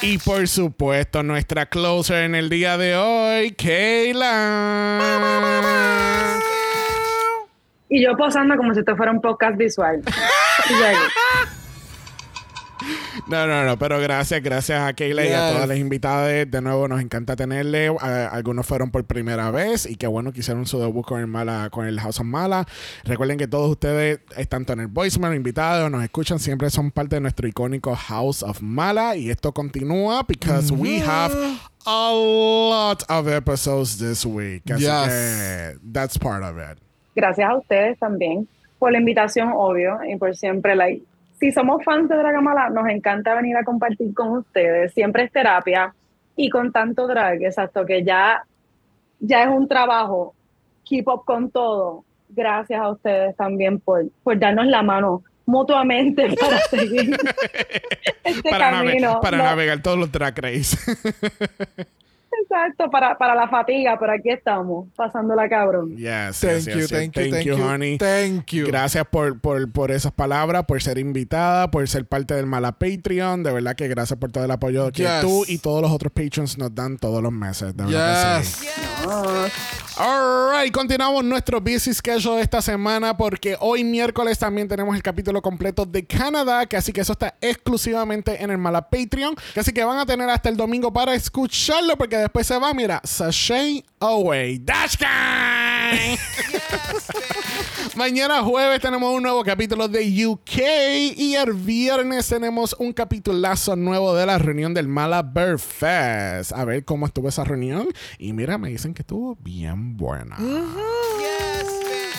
Speaker 1: Y por supuesto, nuestra closer en el día de hoy, Kayla.
Speaker 3: Y yo posando como si esto fuera un podcast visual. [laughs] Y.
Speaker 1: No, no, no, pero gracias, gracias a Kayla y a todas las invitadas. De nuevo, nos encanta tenerle. A- algunos fueron por primera vez y qué bueno que hicieron su debut con el, Mala, con el House of Mala. Recuerden que todos ustedes, tanto en el voicemail, invitados, nos escuchan, siempre son parte de nuestro icónico House of Mala. Y esto continúa because we have a lot of episodes this week. Así
Speaker 2: Yes.
Speaker 1: que that's part of it.
Speaker 3: Gracias a ustedes también por la invitación, obvio, y por siempre, like, si somos fans de Dragamala, nos encanta venir a compartir con ustedes. Siempre es terapia y con tanto drag, exacto, que ya, ya es un trabajo. Keep up con todo. Gracias a ustedes también por, por darnos la mano mutuamente [laughs] para seguir [laughs] este
Speaker 1: para nave-
Speaker 3: camino.
Speaker 1: para
Speaker 3: No,
Speaker 1: navegar todos los track race. [laughs]
Speaker 3: Exacto, para, para la fatiga, pero aquí estamos, pasándola cabrón.
Speaker 1: yes,
Speaker 2: Thank
Speaker 1: yes,
Speaker 2: you,
Speaker 1: yes, yes.
Speaker 2: thank you, thank you,
Speaker 1: honey.
Speaker 2: Thank you.
Speaker 1: Gracias por, por, por esas palabras, por ser invitada, por ser parte del Mala Patreon. De verdad que gracias por todo el apoyo que
Speaker 2: Yes.
Speaker 1: tú y todos los otros patrons nos dan todos los meses. De verdad que sí.
Speaker 2: Yes.
Speaker 3: No,
Speaker 1: Alright, continuamos nuestro busy schedule de esta semana porque hoy miércoles también tenemos el capítulo completo de Canadá, que así que eso está exclusivamente en el Mala Patreon, que así que van a tener hasta el domingo para escucharlo porque después se va, mira, Sashay Away. Dash Gang. [laughs] Mañana jueves tenemos un nuevo capítulo de UK y el viernes tenemos un capitulazo nuevo de la reunión del Mala Bear Fest. A ver cómo estuvo esa reunión. Y mira, me dicen que estuvo bien buena.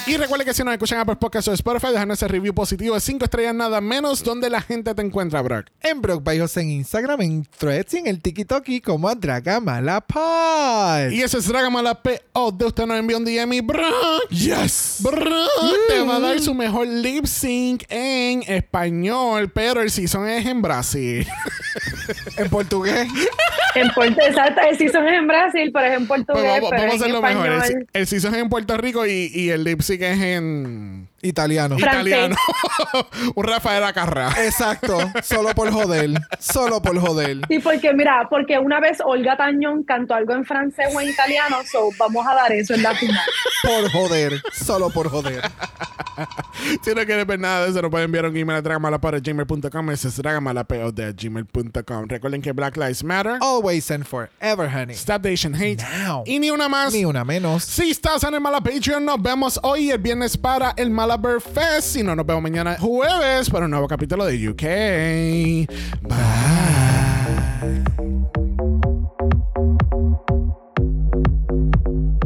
Speaker 1: Y recuerda que si nos escuchan Apple Podcasts o Spotify, dejan ese review positivo de 5 estrellas nada menos donde la gente te encuentra, Brock.
Speaker 2: En Brock Bajos en Instagram, en Threads y en el TikTok como a Dragamala Pod.
Speaker 1: Y ese es Dragamala P.O. de usted nos envió un DM y Brock. Yes. Brock te va a dar su mejor lip sync en español, pero el season es en Brasil. [laughs]
Speaker 2: en portugués.
Speaker 3: En Puerto, exacto, el season es en Brasil, pero es en portugués.
Speaker 1: Pues vamos,
Speaker 3: pero
Speaker 1: vamos a
Speaker 3: en
Speaker 1: hacerlo mejor. El,
Speaker 3: español.
Speaker 1: el season es en Puerto Rico y, y el lip sync es en
Speaker 2: Italiano.
Speaker 3: Francés.
Speaker 1: italiano. [laughs] un Rafael Acarra.
Speaker 2: Exacto. Solo por joder. Solo por joder.
Speaker 3: Sí, porque mira, porque una vez Olga Tañón cantó algo en francés o en italiano, so vamos a dar eso en la final.
Speaker 2: Por joder. Solo por joder. [laughs]
Speaker 1: si no quieres ver nada de eso, nos pueden enviar un email a dragamalapod.gmail.com. Ese es dragamalapod.gmail.com. Recuerden que Black Lives Matter.
Speaker 2: Always and forever, honey.
Speaker 1: Stop the Asian Hate.
Speaker 2: Now.
Speaker 1: Y ni una más.
Speaker 2: Ni una menos.
Speaker 1: Si estás en el Mala Patreon, nos vemos hoy el viernes para el Malabar Fest. Si no, nos vemos mañana jueves para un nuevo capítulo de UK. Bye.